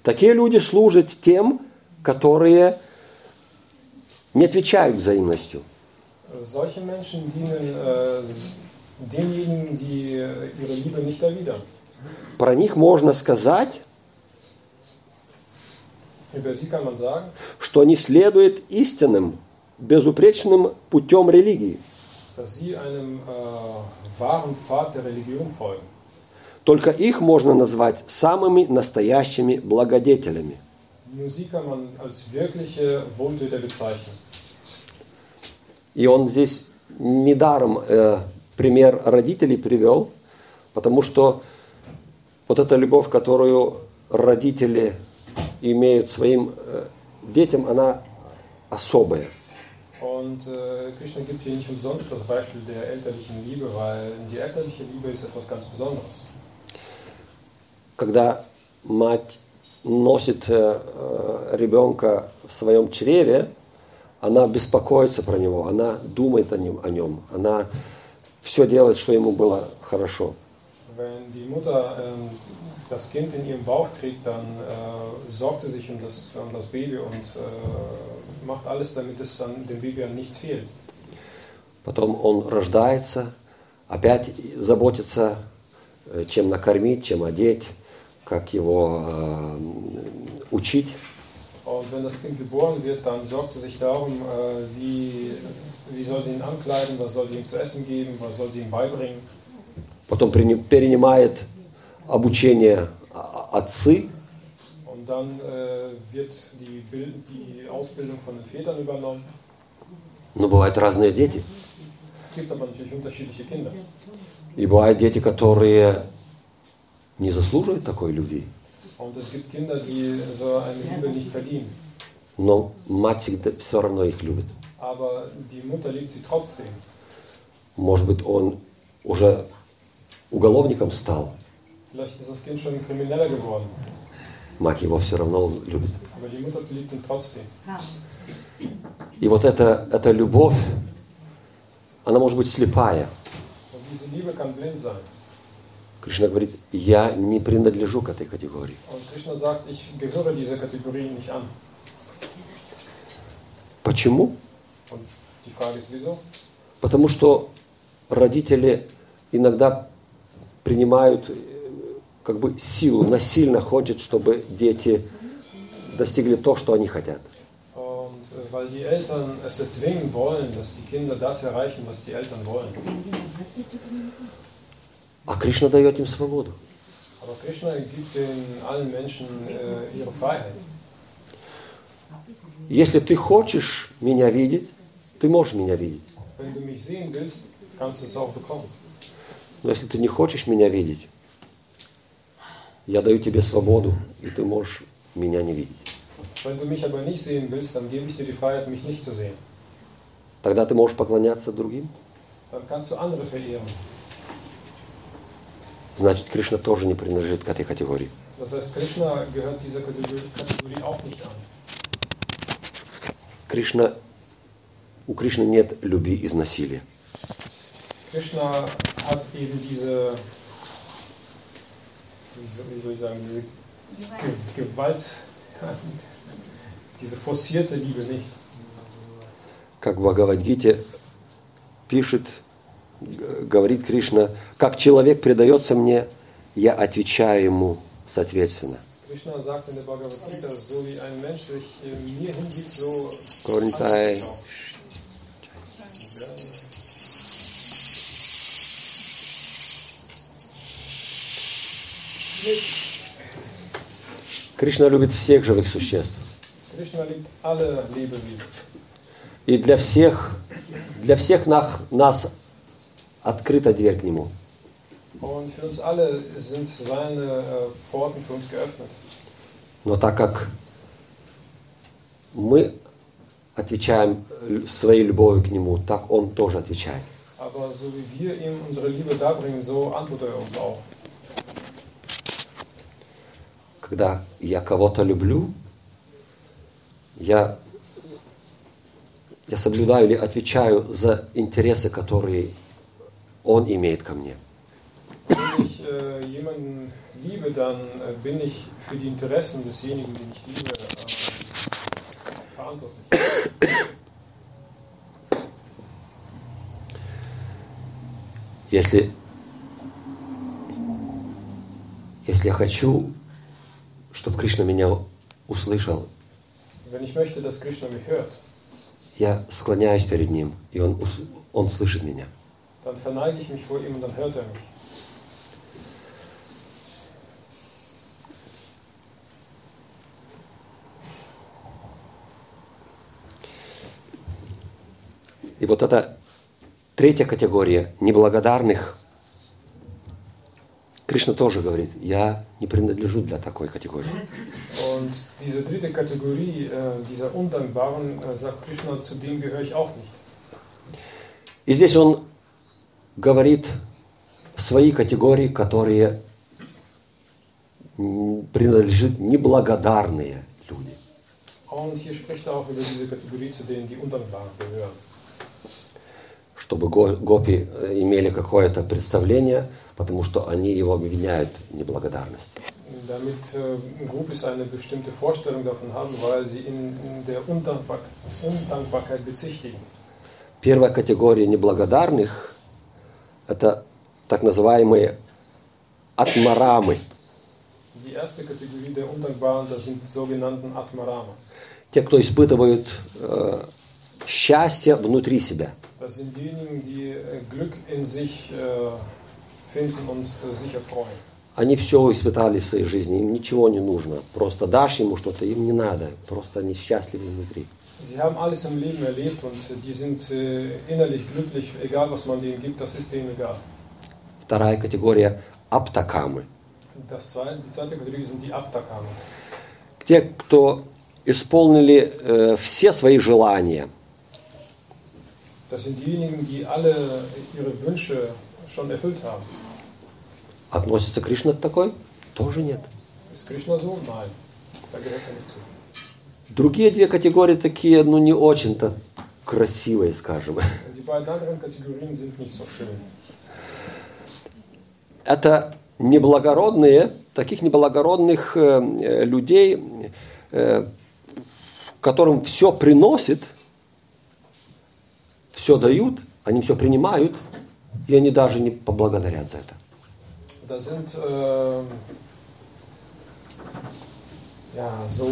Такие люди служат тем, которые не отвечают взаимностью. Solche Menschen dienen äh, denjenigen, die äh, ihre Liebe nicht erwidern. Про них можно сказать, Über sie kann man sagen, что они следуют истинным, безупречным путем религии. äh. Только их можно назвать самыми настоящими благодетелями. И он здесь недаром э, пример родителей привел, потому что вот эта любовь, которую родители имеют своим э, детям, она особая. Und äh, Krishna gibt hier nicht umsonst das Beispiel der elterlichen Liebe, weil die elterliche Liebe ist etwas ganz Besonderes. Когда мать носит э, ребенка в своем чреве, она беспокоится про него, она думает о нем, о нем, она все делает, что ему было хорошо. Wenn die Mutter ähm, das Kind in ihrem Bauch kriegt, dann äh, sorgt sie sich um das, um das Baby und äh, macht alles, damit es dann dem Baby an nichts fehlt. Потом он рождается, опять заботится, э, чем накормить, чем одеть, как его э, учить. Und wenn das Kind geboren wird, dann sorgt sie sich darum, äh, wie, wie soll sie ihn ankleiden, was soll sie ihm zu essen geben, was soll sie ihm beibringen. Потом перенимает обучение а- отцы, Und dann äh, wird die, Bild, die Ausbildung von den Vätern übernommen. но бывают разные дети. Es gibt aber natürlich unterschiedliche Kinder. И бывают дети, которые не заслуживают такой любви. Und es gibt Kinder, die so eine Liebe nicht verdienen. но мать всегда все равно их любит. aber die Mutter liebt sie trotzdem. Может быть, он уже уголовником стал, мать его все равно любит. И вот эта, эта любовь, она может быть слепая. Кришна говорит, я не принадлежу к этой категории. Почему? Потому что родители иногда принимают э, как бы силу, насильно хотят, чтобы дети достигли то, что они хотят. Und äh, weil die Eltern es erzwingen wollen, dass die Kinder das erreichen, was die Eltern wollen. А Кришна дает им свободу. Aber Krishna gibt den allen Menschen äh, ihre Freiheit. Если ты хочешь меня видеть, ты можешь меня видеть. Wenn du mich sehen willst, kannst du es auch bekommen. Но если ты не хочешь меня видеть, я даю тебе свободу, и ты можешь меня не видеть. Тогда ты можешь поклоняться другим. Значит, Кришна тоже не принадлежит к этой категории. An. Кришна, у Кришны нет любви из насилия. Krishna hat eben diese, wie soll ich sagen, diese Ge Gewalt, diese forcierte Liebe nicht. Как в Бхагавадгите пишет, говорит Кришна, как человек предается мне, я отвечаю ему соответственно. Krishna Кришна любит всех живых существ. И для всех, для всех нас, нас открыта дверь к Нему. Äh. Но так как мы отвечаем своей любовью к Нему, так Он тоже отвечает. Aber so wie wir ihm unsere Liebe darbringen, so antwortet er uns auch. Когда я кого-то люблю, я, я соблюдаю или отвечаю за интересы, которые Он имеет ко мне. Wenn ich äh, jemanden liebe, dann äh, bin ich für die Interessen desjenigen, den ich liebe, äh, verantwortlich. Если, если я хочу, чтобы Кришна меня услышал, я склоняюсь перед Ним, и Он, он слышит меня. И вот эта третья категория неблагодарных, Кришна тоже говорит, я не принадлежу для такой категории. Und diese dritte Kategorie, äh, dieser Undankbaren, äh, sagt Krishna, zu dem gehöre ich auch nicht. И здесь он говорит свои категории, которые принадлежат неблагодарные люди. Und hier spricht er auch über diese Kategorie, zu denen die Undankbaren gehören. Чтобы го- гопи э, имели какое-то представление, потому что они его обвиняют в неблагодарности. Damit äh, Groupies eine bestimmte Vorstellung davon haben, weil sie in, in der Undankbar Undankbarkeit bezichtigen. Первая категория неблагодарных – это так называемые атмарамы, Die erste Kategorie der Undankbaren, das sind die sogenannten Atmarama. те, кто испытывают э, счастье внутри себя. Das sind diejenigen, die äh, Glück in sich äh, Они все испытали в своей жизни, им ничего не нужно. Просто дашь ему что-то, им не надо. Просто они счастливы внутри. Sie haben alles im Leben erlebt und äh, die sind äh, innerlich glücklich, egal was man denen gibt, das ist denen egal. Вторая категория – аптакамы. Те, кто исполнили э, все свои желания. Das sind diejenigen, die alle ihre Wünsche schon erfüllt haben. Относится Кришна к такой? Тоже нет. Другие две категории такие, ну не очень-то красивые, скажем. Это неблагородные, таких неблагородных э, э, людей, э, которым все приносит, все дают, они все принимают, и они даже не поблагодарят за это. Da sind ähm, ja, so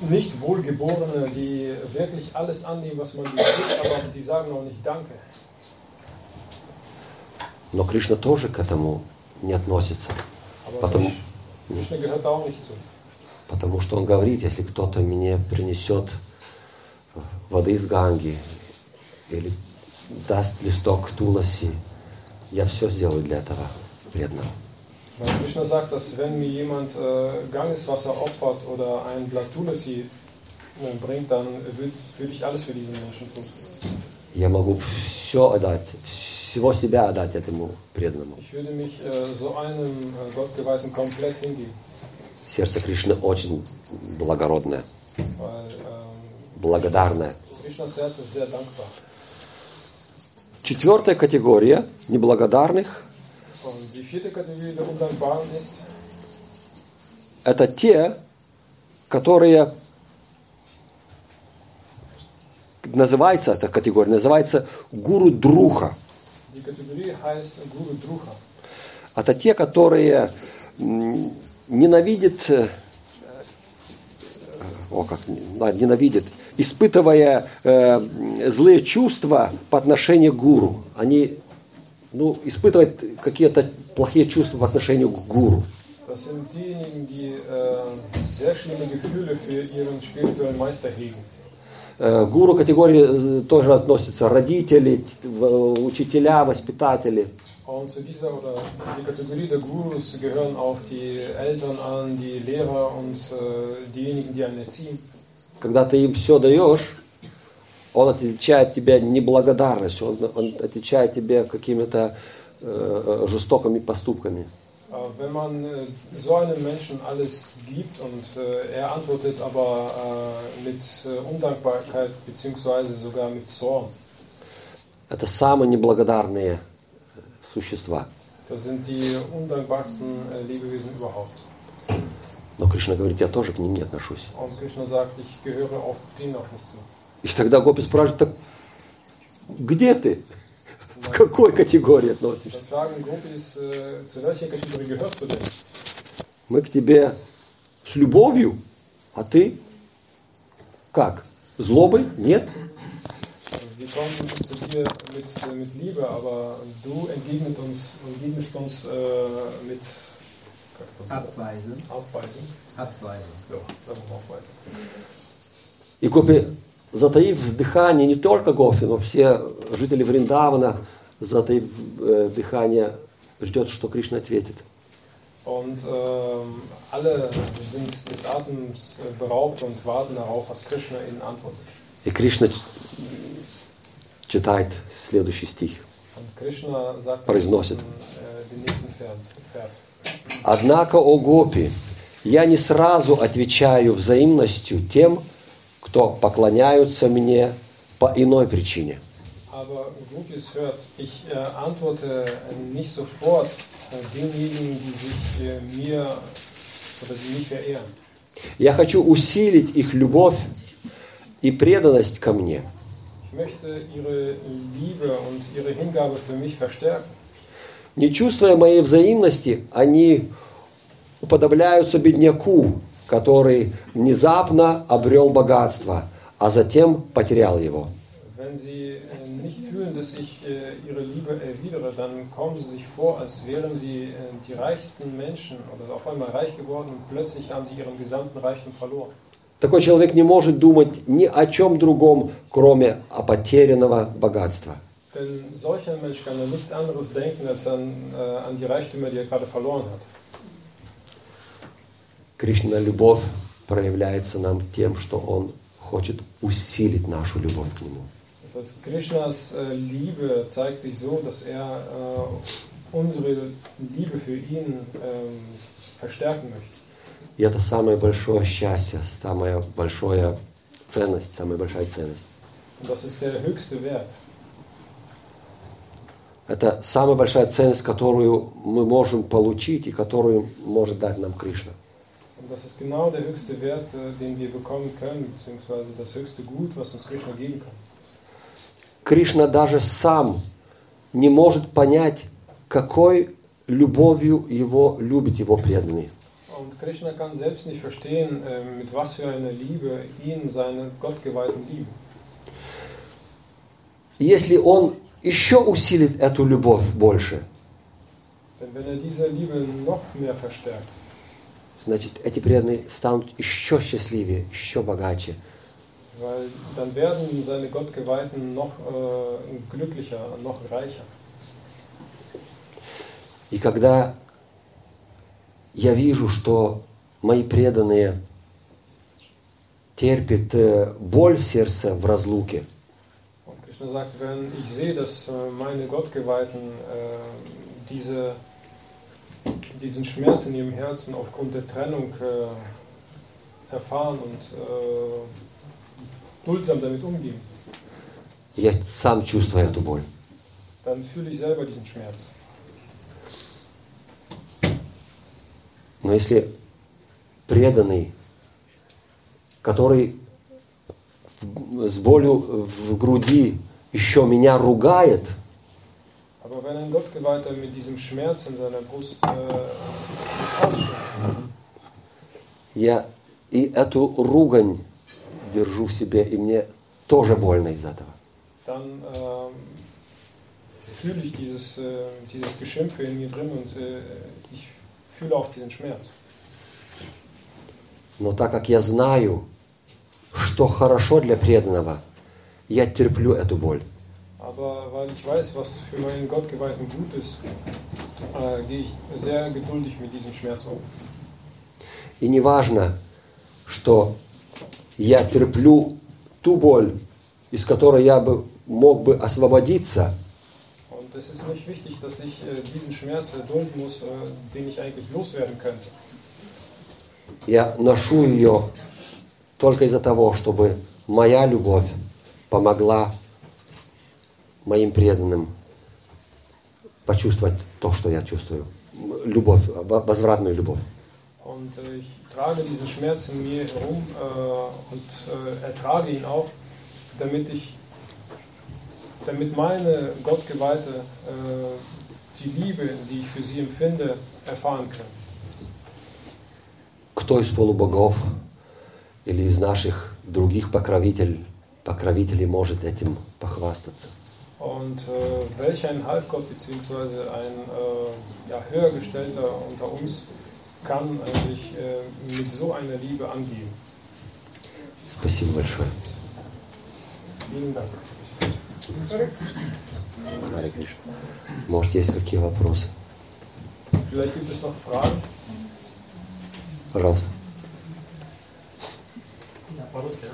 nicht Wohlgeborene, die wirklich alles annehmen, was man gibt, aber die sagen auch nicht Danke. Но Кришна тоже к этому не относится. Потому, потому что он говорит, если кто-то мне принесет воды из Ганги или даст листок туласи, я все сделаю для этого преданного. Weil Krishna sagt, dass wenn mir jemand äh, Gangeswasser opfert oder ein Blatt Tulasi äh, bringt, dann würde würd ich alles für diesen Menschen tun. Я могу все отдать, всего себя отдать этому преданному. Ich würde mich äh, so einem äh, Gottgeweihten komplett hingeben, Сердце Кришны очень благородное, weil ähm, благодарное. Krishnas Herz ist sehr dankbar. Четвертая категория неблагодарных это те, которые называется, эта категория называется гуру друха. Это те, которые ненавидят, э, о, как, ненавидят, испытывая э, злые чувства по отношению к гуру. Они ну, испытывают какие-то плохие чувства по отношению к гуру. Das sind diejenigen, die sehr schlimme Gefühle für ihren spirituellen Meister hegen. Э, К гуру категории э, тоже относятся родители, учителя, воспитатели. Und zu dieser oder die Kategorie der Gurus gehören auch die Eltern an, die Lehrer und äh, diejenigen, die einen erziehen. Когда ты им все даешь, он отличает тебя неблагодарностью, он, он отличает тебя какими-то э, жестокими поступками. Äh, wenn man äh, so einem Menschen alles gibt und äh, er antwortet aber äh, mit äh, Undankbarkeit beziehungsweise sogar mit Zorn, Это самые неблагодарные существа. äh. Но Кришна говорит, я тоже к ним не отношусь. Sagt. И тогда Гопи спрашивает, так где ты? В какой категории относишься? äh? Мы к тебе с любовью, а ты как? Злобой? Нет? Wir kommen zu dir mit, äh, mit Liebe, aber du entgegnet uns, entgegnest uns äh, mit? Abweisen. Abweisung. Abweisen. Ja, weiter. И Гопи, затаив дыхание, не только Гопи, но все жители Вриндавана, затаив э, дыхание, ждет, что Кришна ответит. Und ähm, alle sind des Atems äh, beraubt und warten darauf, was Krishna ihnen antwortet. И Кришна читает следующий стих. Произносит. Vers. Однако, о Гопи, я не сразу отвечаю взаимностью тем, кто поклоняются мне по иной причине. Aber Gopis hört, ich äh, antworte nicht sofort denjenigen, die sich äh, mir oder die mich verehren. Я хочу усилить их любовь и преданность ко мне. Ich möchte ihre Liebe und ihre Hingabe für mich verstärken. Не чувствуя моей взаимности, они уподобляются бедняку, который внезапно обрел богатство, а затем потерял его. Wenn sie äh, nicht fühlen, dass ich äh, ihre Liebe erwidere, dann kommen sie sich vor, als wären sie äh, die reichsten Menschen oder auf einmal reich geworden und plötzlich haben sie ihren gesamten Reichtum verloren. Такой человек не может думать ни о чем другом, кроме о потерянного богатства. Denn solch ein Mensch kann an nichts anderes denken, als an, äh, an die Reichtümer, die er gerade verloren hat. Кришна любовь проявляется нам тем, что Он хочет усилить нашу любовь к Нему. Das heißt, Krishnas äh, Liebe zeigt sich so, dass er äh, unsere Liebe für ihn ähm, verstärken möchte. И это самое большое счастье, самая большая ценность, самая большая ценность. Это самая большая ценность, которую мы можем получить и которую может дать нам Кришна. Und das ist genau der höchste Wert, äh, den wir bekommen können, beziehungsweise das höchste Gut, was uns Krishna geben kann. Кришна даже сам не может понять, какой любовью его любят его преданные. Und Krishna kann selbst nicht verstehen, äh, mit was für einer Liebe ihn seine Gottgeweihten lieben. Если он еще усилит эту любовь больше, Denn wenn er diese Liebe noch mehr verstärkt, значит, эти преданные станут еще счастливее, еще богаче. weil dann werden seine Gottgeweihten noch äh, glücklicher, noch reicher. И когда я вижу, что мои преданные терпят э, боль в сердце в разлуке, Krishna sagt, wenn ich sehe, dass äh, meine Gottgeweihten äh, diese, diesen Schmerz in ihrem Herzen aufgrund der Trennung äh, erfahren und äh, duldsam damit umgehen, я сам чувствую эту боль. dann fühle ich selber diesen Schmerz. Но если преданный, который с болью в груди еще меня ругает, Aber wenn ein Gottgeweihter mit diesem Schmerz in seiner Brust äh, mich ausspricht, я и эту ругань держу в себе, и мне тоже больно из этого. dann ähm, fühle ich dieses, äh, dieses Geschimpfe in mir drin und äh, fühle auch diesen Schmerz. Но так как я знаю, что хорошо для преданного, я терплю эту боль. Aber weil ich weiß, was für meinen Gottgeweihten gut ist, äh, gehe ich sehr geduldig mit diesem Schmerz um. И не важно, что я терплю ту боль, из которой я бы мог бы освободиться, Es ist nicht wichtig, dass ich äh, diesen Schmerz erdulden muss, äh, den ich eigentlich loswerden könnte. я ношу ее только из-за того, чтобы моя любовь помогла моим преданным почувствовать то, что я чувствую. Любовь, во- возвратную любовь. Und äh, ich trage diesen Schmerz in mir herum äh, und äh, ertrage ihn auch, damit ich, damit meine Gottgeweihte äh, die Liebe, die ich für sie empfinde, erfahren können. Кто из полубогов или из наших других покровителей, покровителей может этим похвастаться? Und äh, welch ein Halbgott bzw. ein äh, ja, höhergestellter unter uns kann eigentlich äh, mit so einer Liebe angehen. Спасибо большое. Vielen Dank. Харе Кришна. Может, есть какие вопросы? Пожалуйста. Да?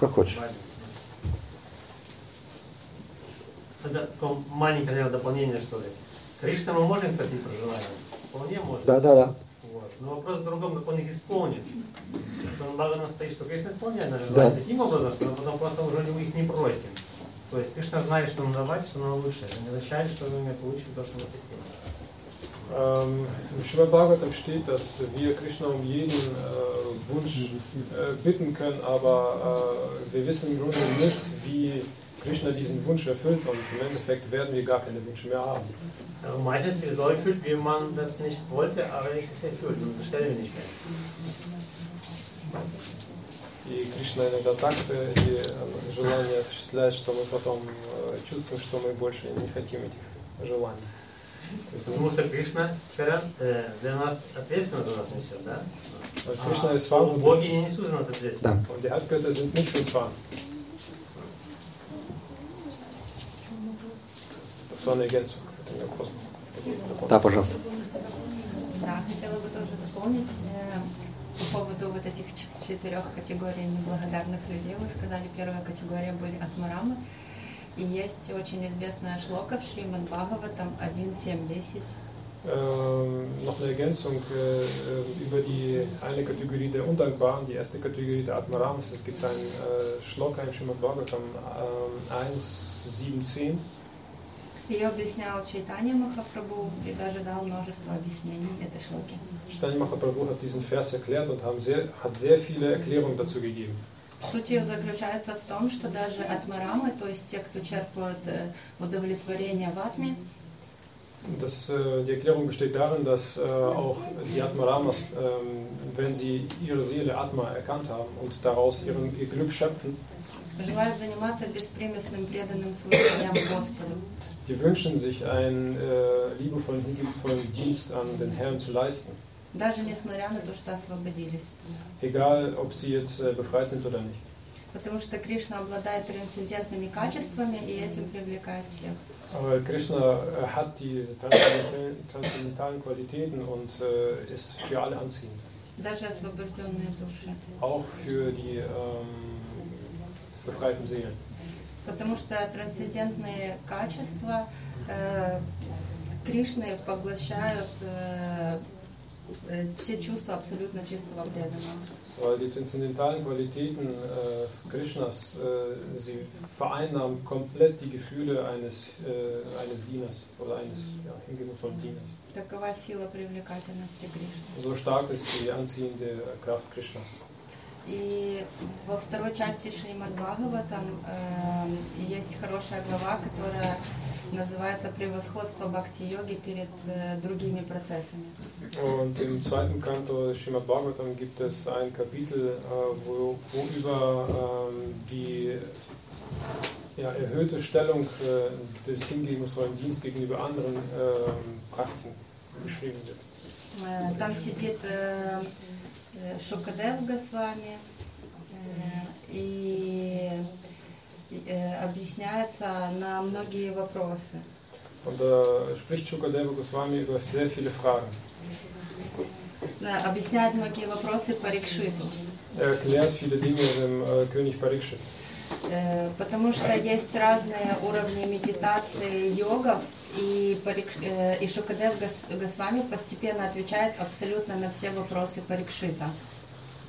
Как хочешь. Это такое маленькое, наверное, дополнение, что ли. Кришна мы можем просить про желание? Вполне можем. Да, да, да. Вот. Но вопрос в другом, как он их исполнит. Что он Бхагаван стоит, что Кришна исполняет наши желания Да. таким образом, что мы потом просто уже у них не просим. То есть Кришна знает, что нам давать, что нам лучше. Это не означает, что мы не получим то, что мы хотим. Ähm, Im Srimad Bhagavatam steht, dass wir Krishna um jeden äh, Wunsch äh, bitten können, aber äh, wir wissen im Grunde nicht, wie Krishna diesen Wunsch erfüllt und im Endeffekt werden wir gar keine Wünsche mehr haben. Aber meistens wird es so erfüllt, wie man das nicht wollte, aber es ist erfüllt und das stellen wir nicht mehr. И Кришна иногда так э, эти э, желания осуществляет, что мы потом э, чувствуем, что мы больше не хотим этих желаний. Потому что Кришна теперь э, для нас ответственность за нас несет, да? А, ist что verantwortlich боги не несут за нас ответственность. не вопрос. Да, пожалуйста. Да, хотела бы тоже дополнить. Э, по поводу вот этих четырех категорий неблагодарных людей. Вы сказали, первая категория были Атмарамы. И есть очень известная шлока в Шримад Бхагаватам 1.7.10. Ähm, noch eine Ergänzung äh, äh, über die eine Kategorie der Undankbaren, die erste Kategorie der Atmaramas. Es gibt ein äh, Shloka im Srimad Bhagavatam ähm, 1.7.10. Ее объяснял Чайтанья Махапрабху и даже дал множество объяснений этой шлоки. Shitani Mahaprabhu hat diesen Vers erklärt und haben sehr, hat sehr viele Erklärungen dazu gegeben. Суть ее заключается в том, что даже Атмарамы, то есть те, кто черпают э, удовлетворение в Атме, Das, äh, die Erklärung besteht darin, dass äh, auch die Atmaramas, ähm, wenn sie ihre Seele Atma erkannt haben und daraus ihren, ihr Glück schöpfen, желают заниматься беспримесным преданным служением Господу. die wünschen sich einen äh, liebevollen, hingebevollen Dienst an den Herrn zu leisten. Даже несмотря на то, что освободились. Egal, ob sie jetzt äh, befreit sind oder nicht. Потому что Кришна обладает трансцендентными качествами и этим привлекает всех. Aber Krishna äh, hat diese transzendentalen, Qualitäten und äh, ist für alle anziehend. Даже освобожденные души. Auch für die ähm. Потому что трансцендентные качества э, Кришны поглощают э, э, все чувства абсолютно чистого преданного. Weil die transzendentalen Qualitäten äh, Krishnas, äh, sie vereinnahmen komplett die Gefühle eines, äh, eines Dieners oder eines ja, hingebungsvollen Dieners. Такова сила привлекательности Кришны. So stark ist die anziehende Kraft Krishnas. И во второй части Шримад Бхагаватам э, есть хорошая глава, которая называется «Превосходство бхакти-йоги перед э, другими процессами». Und im zweiten Kanto Srimad Bhagavatam gibt es ein Kapitel, äh, wo, wo über ähm, die ja, erhöhte Stellung äh, des hingebungsvollen Dienstes gegenüber anderen ähm, Praktiken beschrieben wird. Э, Там сидит э, э, Шукадев Госвами э, и э, объясняется на многие вопросы. Und da spricht Shukadeva Goswami über sehr viele Fragen. Э, Объясняет многие вопросы по Рикшиту. Er erklärt viele Dinge dem äh, König Parikshit. Э, Потому что есть разные уровни медитации йогов, и, э, и Шукадев Гос- Госвами постепенно отвечает абсолютно на все вопросы Парикшита.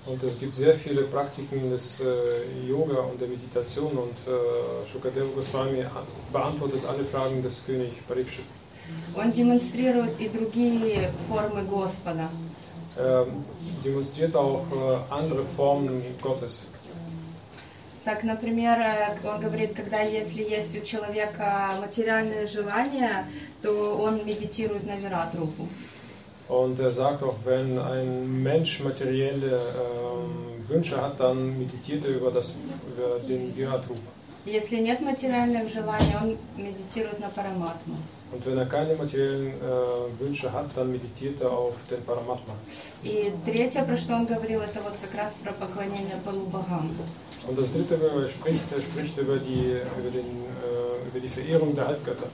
Und es gibt sehr viele Praktiken des äh, Yoga und der Meditation und äh, Shukadeva Goswami beantwortet alle Fragen des Königs Parikshit. Он демонстрирует и другие формы Господа. Er demonstriert auch äh, andere Formen Gottes. Так, например, э, он говорит, когда если есть у человека материальные желания, то он медитирует на Виратрупу. Und er sagt auch, wenn ein Mensch materielle ähm, Wünsche hat, dann meditiert er über, das, über den Viratrup. Если нет материальных желаний, он медитирует на Параматму. Und wenn er keine materiellen äh, Wünsche hat, dann meditiert er auf den Paramatma. И третье, про что он говорил, это вот как раз про поклонение Балубагам. Und das dritte, worüber er spricht, er spricht über die, über, den, äh, über die Verehrung der Halbgötter.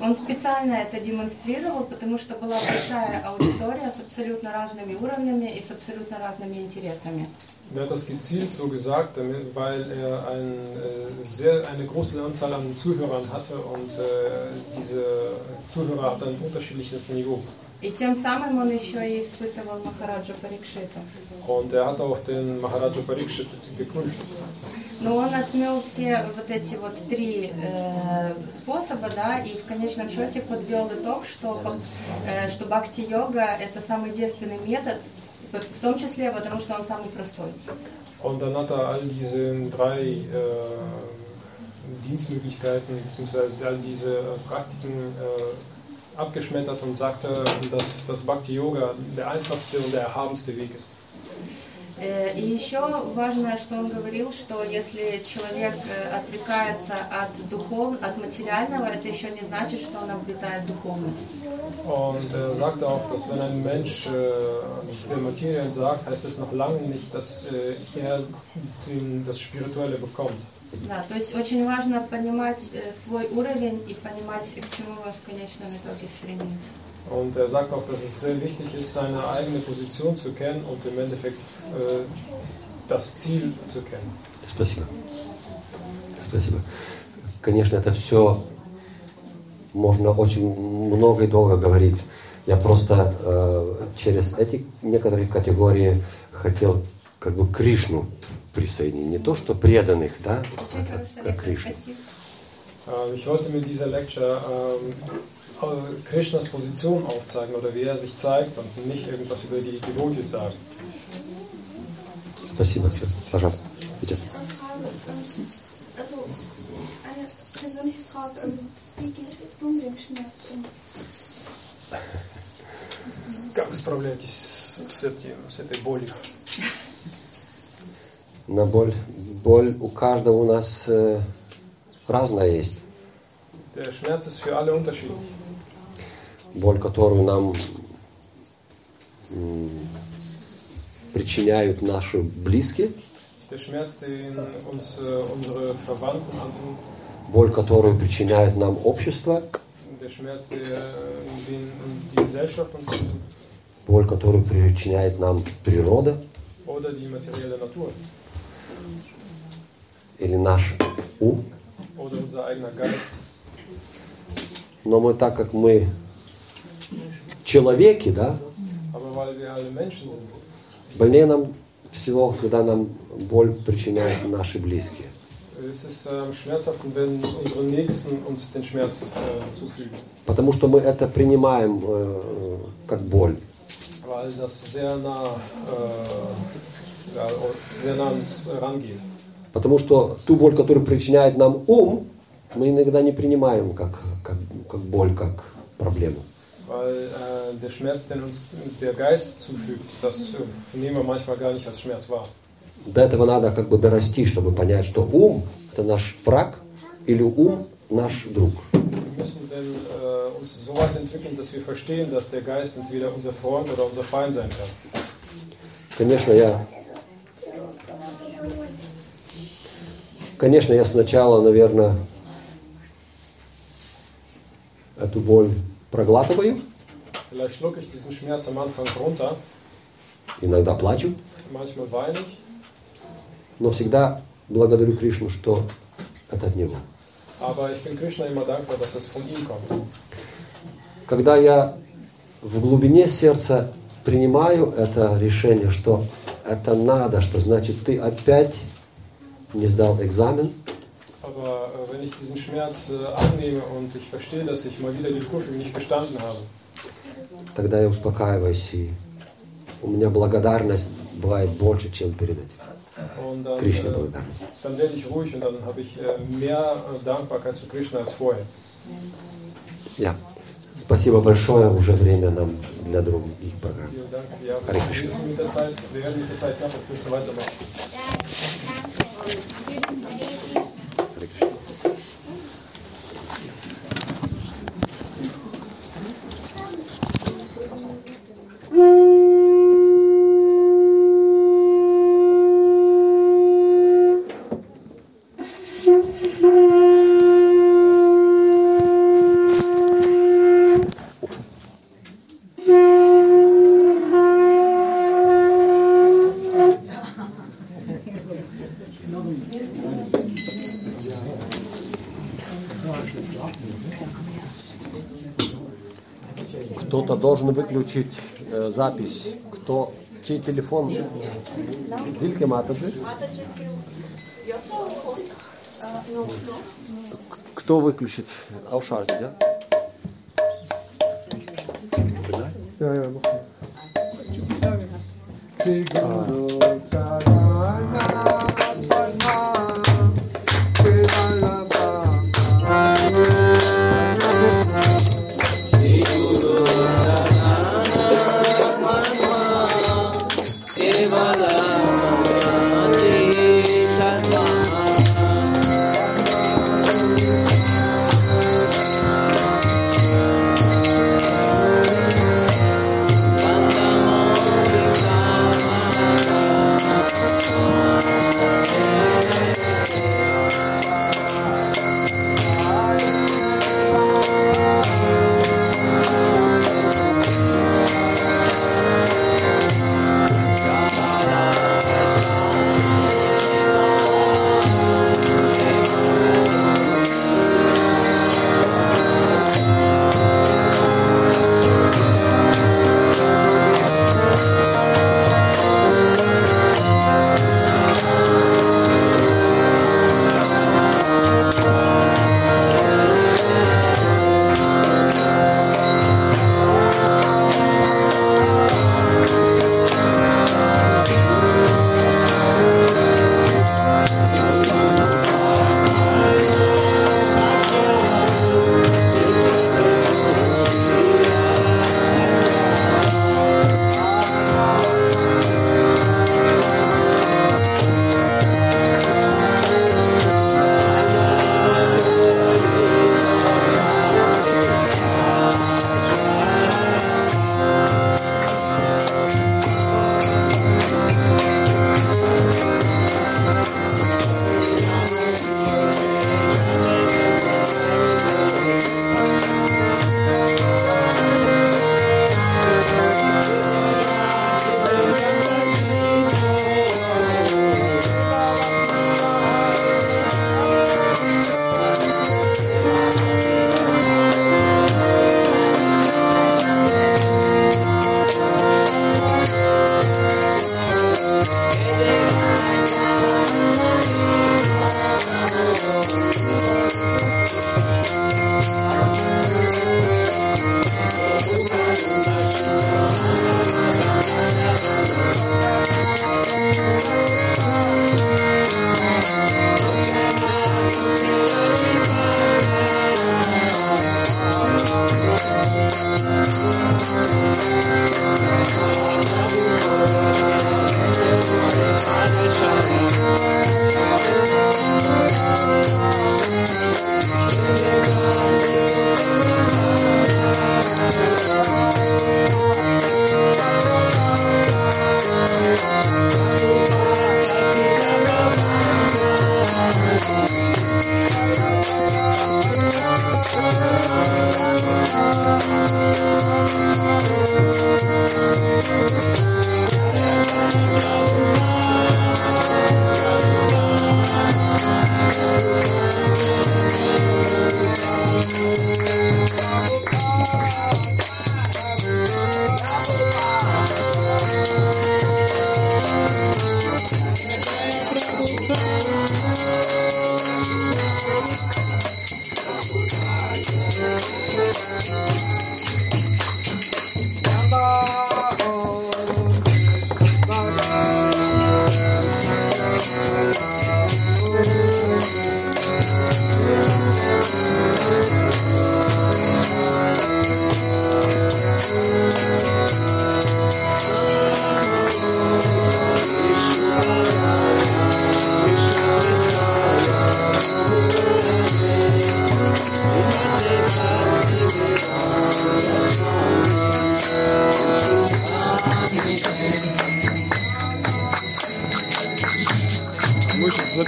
Он специально это демонстрировал, потому что была большая аудитория с абсолютно разными уровнями и с абсолютно разными интересами. Er hat das gezielt so gesagt, damit, weil er ein, äh, sehr, eine große Anzahl an Zuhörern hatte und äh, diese Zuhörer hatten ein unterschiedliches Niveau. И тем самым он еще и испытывал Махараджа Парикшита. Und er hat auch den Maharaja Parikshit geprüft. Но он отмел все вот эти вот три э, способа, да, и в конечном счете подвел итог, что, э, что бхакти-йога это самый действенный метод, в том числе потому, что он самый простой. Und dann hat er all diese drei äh, Dienstmöglichkeiten bzw. all diese äh, Praktiken äh, abgeschmettert und sagte, dass das Bhakti Yoga der einfachste und der erhabenste Weg ist. Э, И еще важное, что он говорил, что если человек э, отрекается от духов, от материального, это еще не значит, что он обретает духовность. Und er sagte auch, dass wenn ein Mensch äh, der Materie entsagt, heißt es noch lange nicht, dass äh, er den, das Spirituelle bekommt. Да, то есть очень важно понимать э, свой уровень и понимать, к чему вы в конечном итоге стремитесь. Und er sagt auch, dass es sehr wichtig ist, seine eigene Position zu kennen und im Endeffekt äh, das Ziel zu kennen. Спасибо. Спасибо. Конечно, это все можно очень много и долго говорить. Я просто э, через эти некоторые категории хотел как бы Кришну присоединить. Не то, что преданных, да, а как. Äh, ich wollte mit dieser Lecture ähm, äh, Krishnas Position aufzeigen oder wie er sich zeigt und nicht irgendwas über die Devotees sagen. Спасибо. Пожалуйста. Идем. Also, eine persönliche Frage, also wie gehst du mit dem Schmerz um? Как вы справляетесь с этим, с этой болью? На боль, боль у каждого у нас э, разная есть. Боль, которую нам м, причиняют наши близкие, äh, боль, которую причиняет нам общество, боль, которую причиняет нам природа oder die materielle Natur или наш ум. Но мы, так как мы человеки, да, больнее нам всего, когда нам боль причиняют наши близкие. äh, äh. Потому что мы это принимаем э, как боль. Weil das sehr nah, äh, sehr nah rangeht. Потому что ту боль, которую причиняет нам ум, мы иногда не принимаем как, как, как боль, как проблему. Weil äh, der Schmerz, den uns der Geist zufügt, das äh, nehmen wir manchmal gar nicht als Schmerz wahr. До этого надо как бы дорасти, чтобы понять, что ум – это наш враг или ум – наш друг. Wir müssen denn äh, uns so weit entwickeln, dass wir verstehen, dass der Geist entweder unser Freund oder unser Feind sein kann. Конечно, я... Конечно, я сначала, наверное, эту боль проглатываю, иногда плачу, но всегда благодарю Кришну, что это от Него. Когда я в глубине сердца принимаю это решение, что это надо, что значит ты опять не сдал экзамен, Aber äh, wenn ich diesen Schmerz äh, annehme und ich verstehe, dass ich mal wieder die Prüfung nicht bestanden habe, тогда я успокаиваюсь, и у меня благодарность бывает больше, чем перед этим. Кришне äh, благодарность. dann werde ich ruhig und dann habe ich äh, mehr äh, Dankbarkeit zu Krishna als vorher. Я. Спасибо большое, уже время нам для других программ. Hare wir Krishna. sind mit der Zeit, wir werden mit der Zeit knapp, wir müssen weitermachen. Харе Кришна. Кто-то должен выключить э, запись. Кто, чей телефон? Зильке Матаджи? Кто выключит? Аушар, да? Ja, ja, mach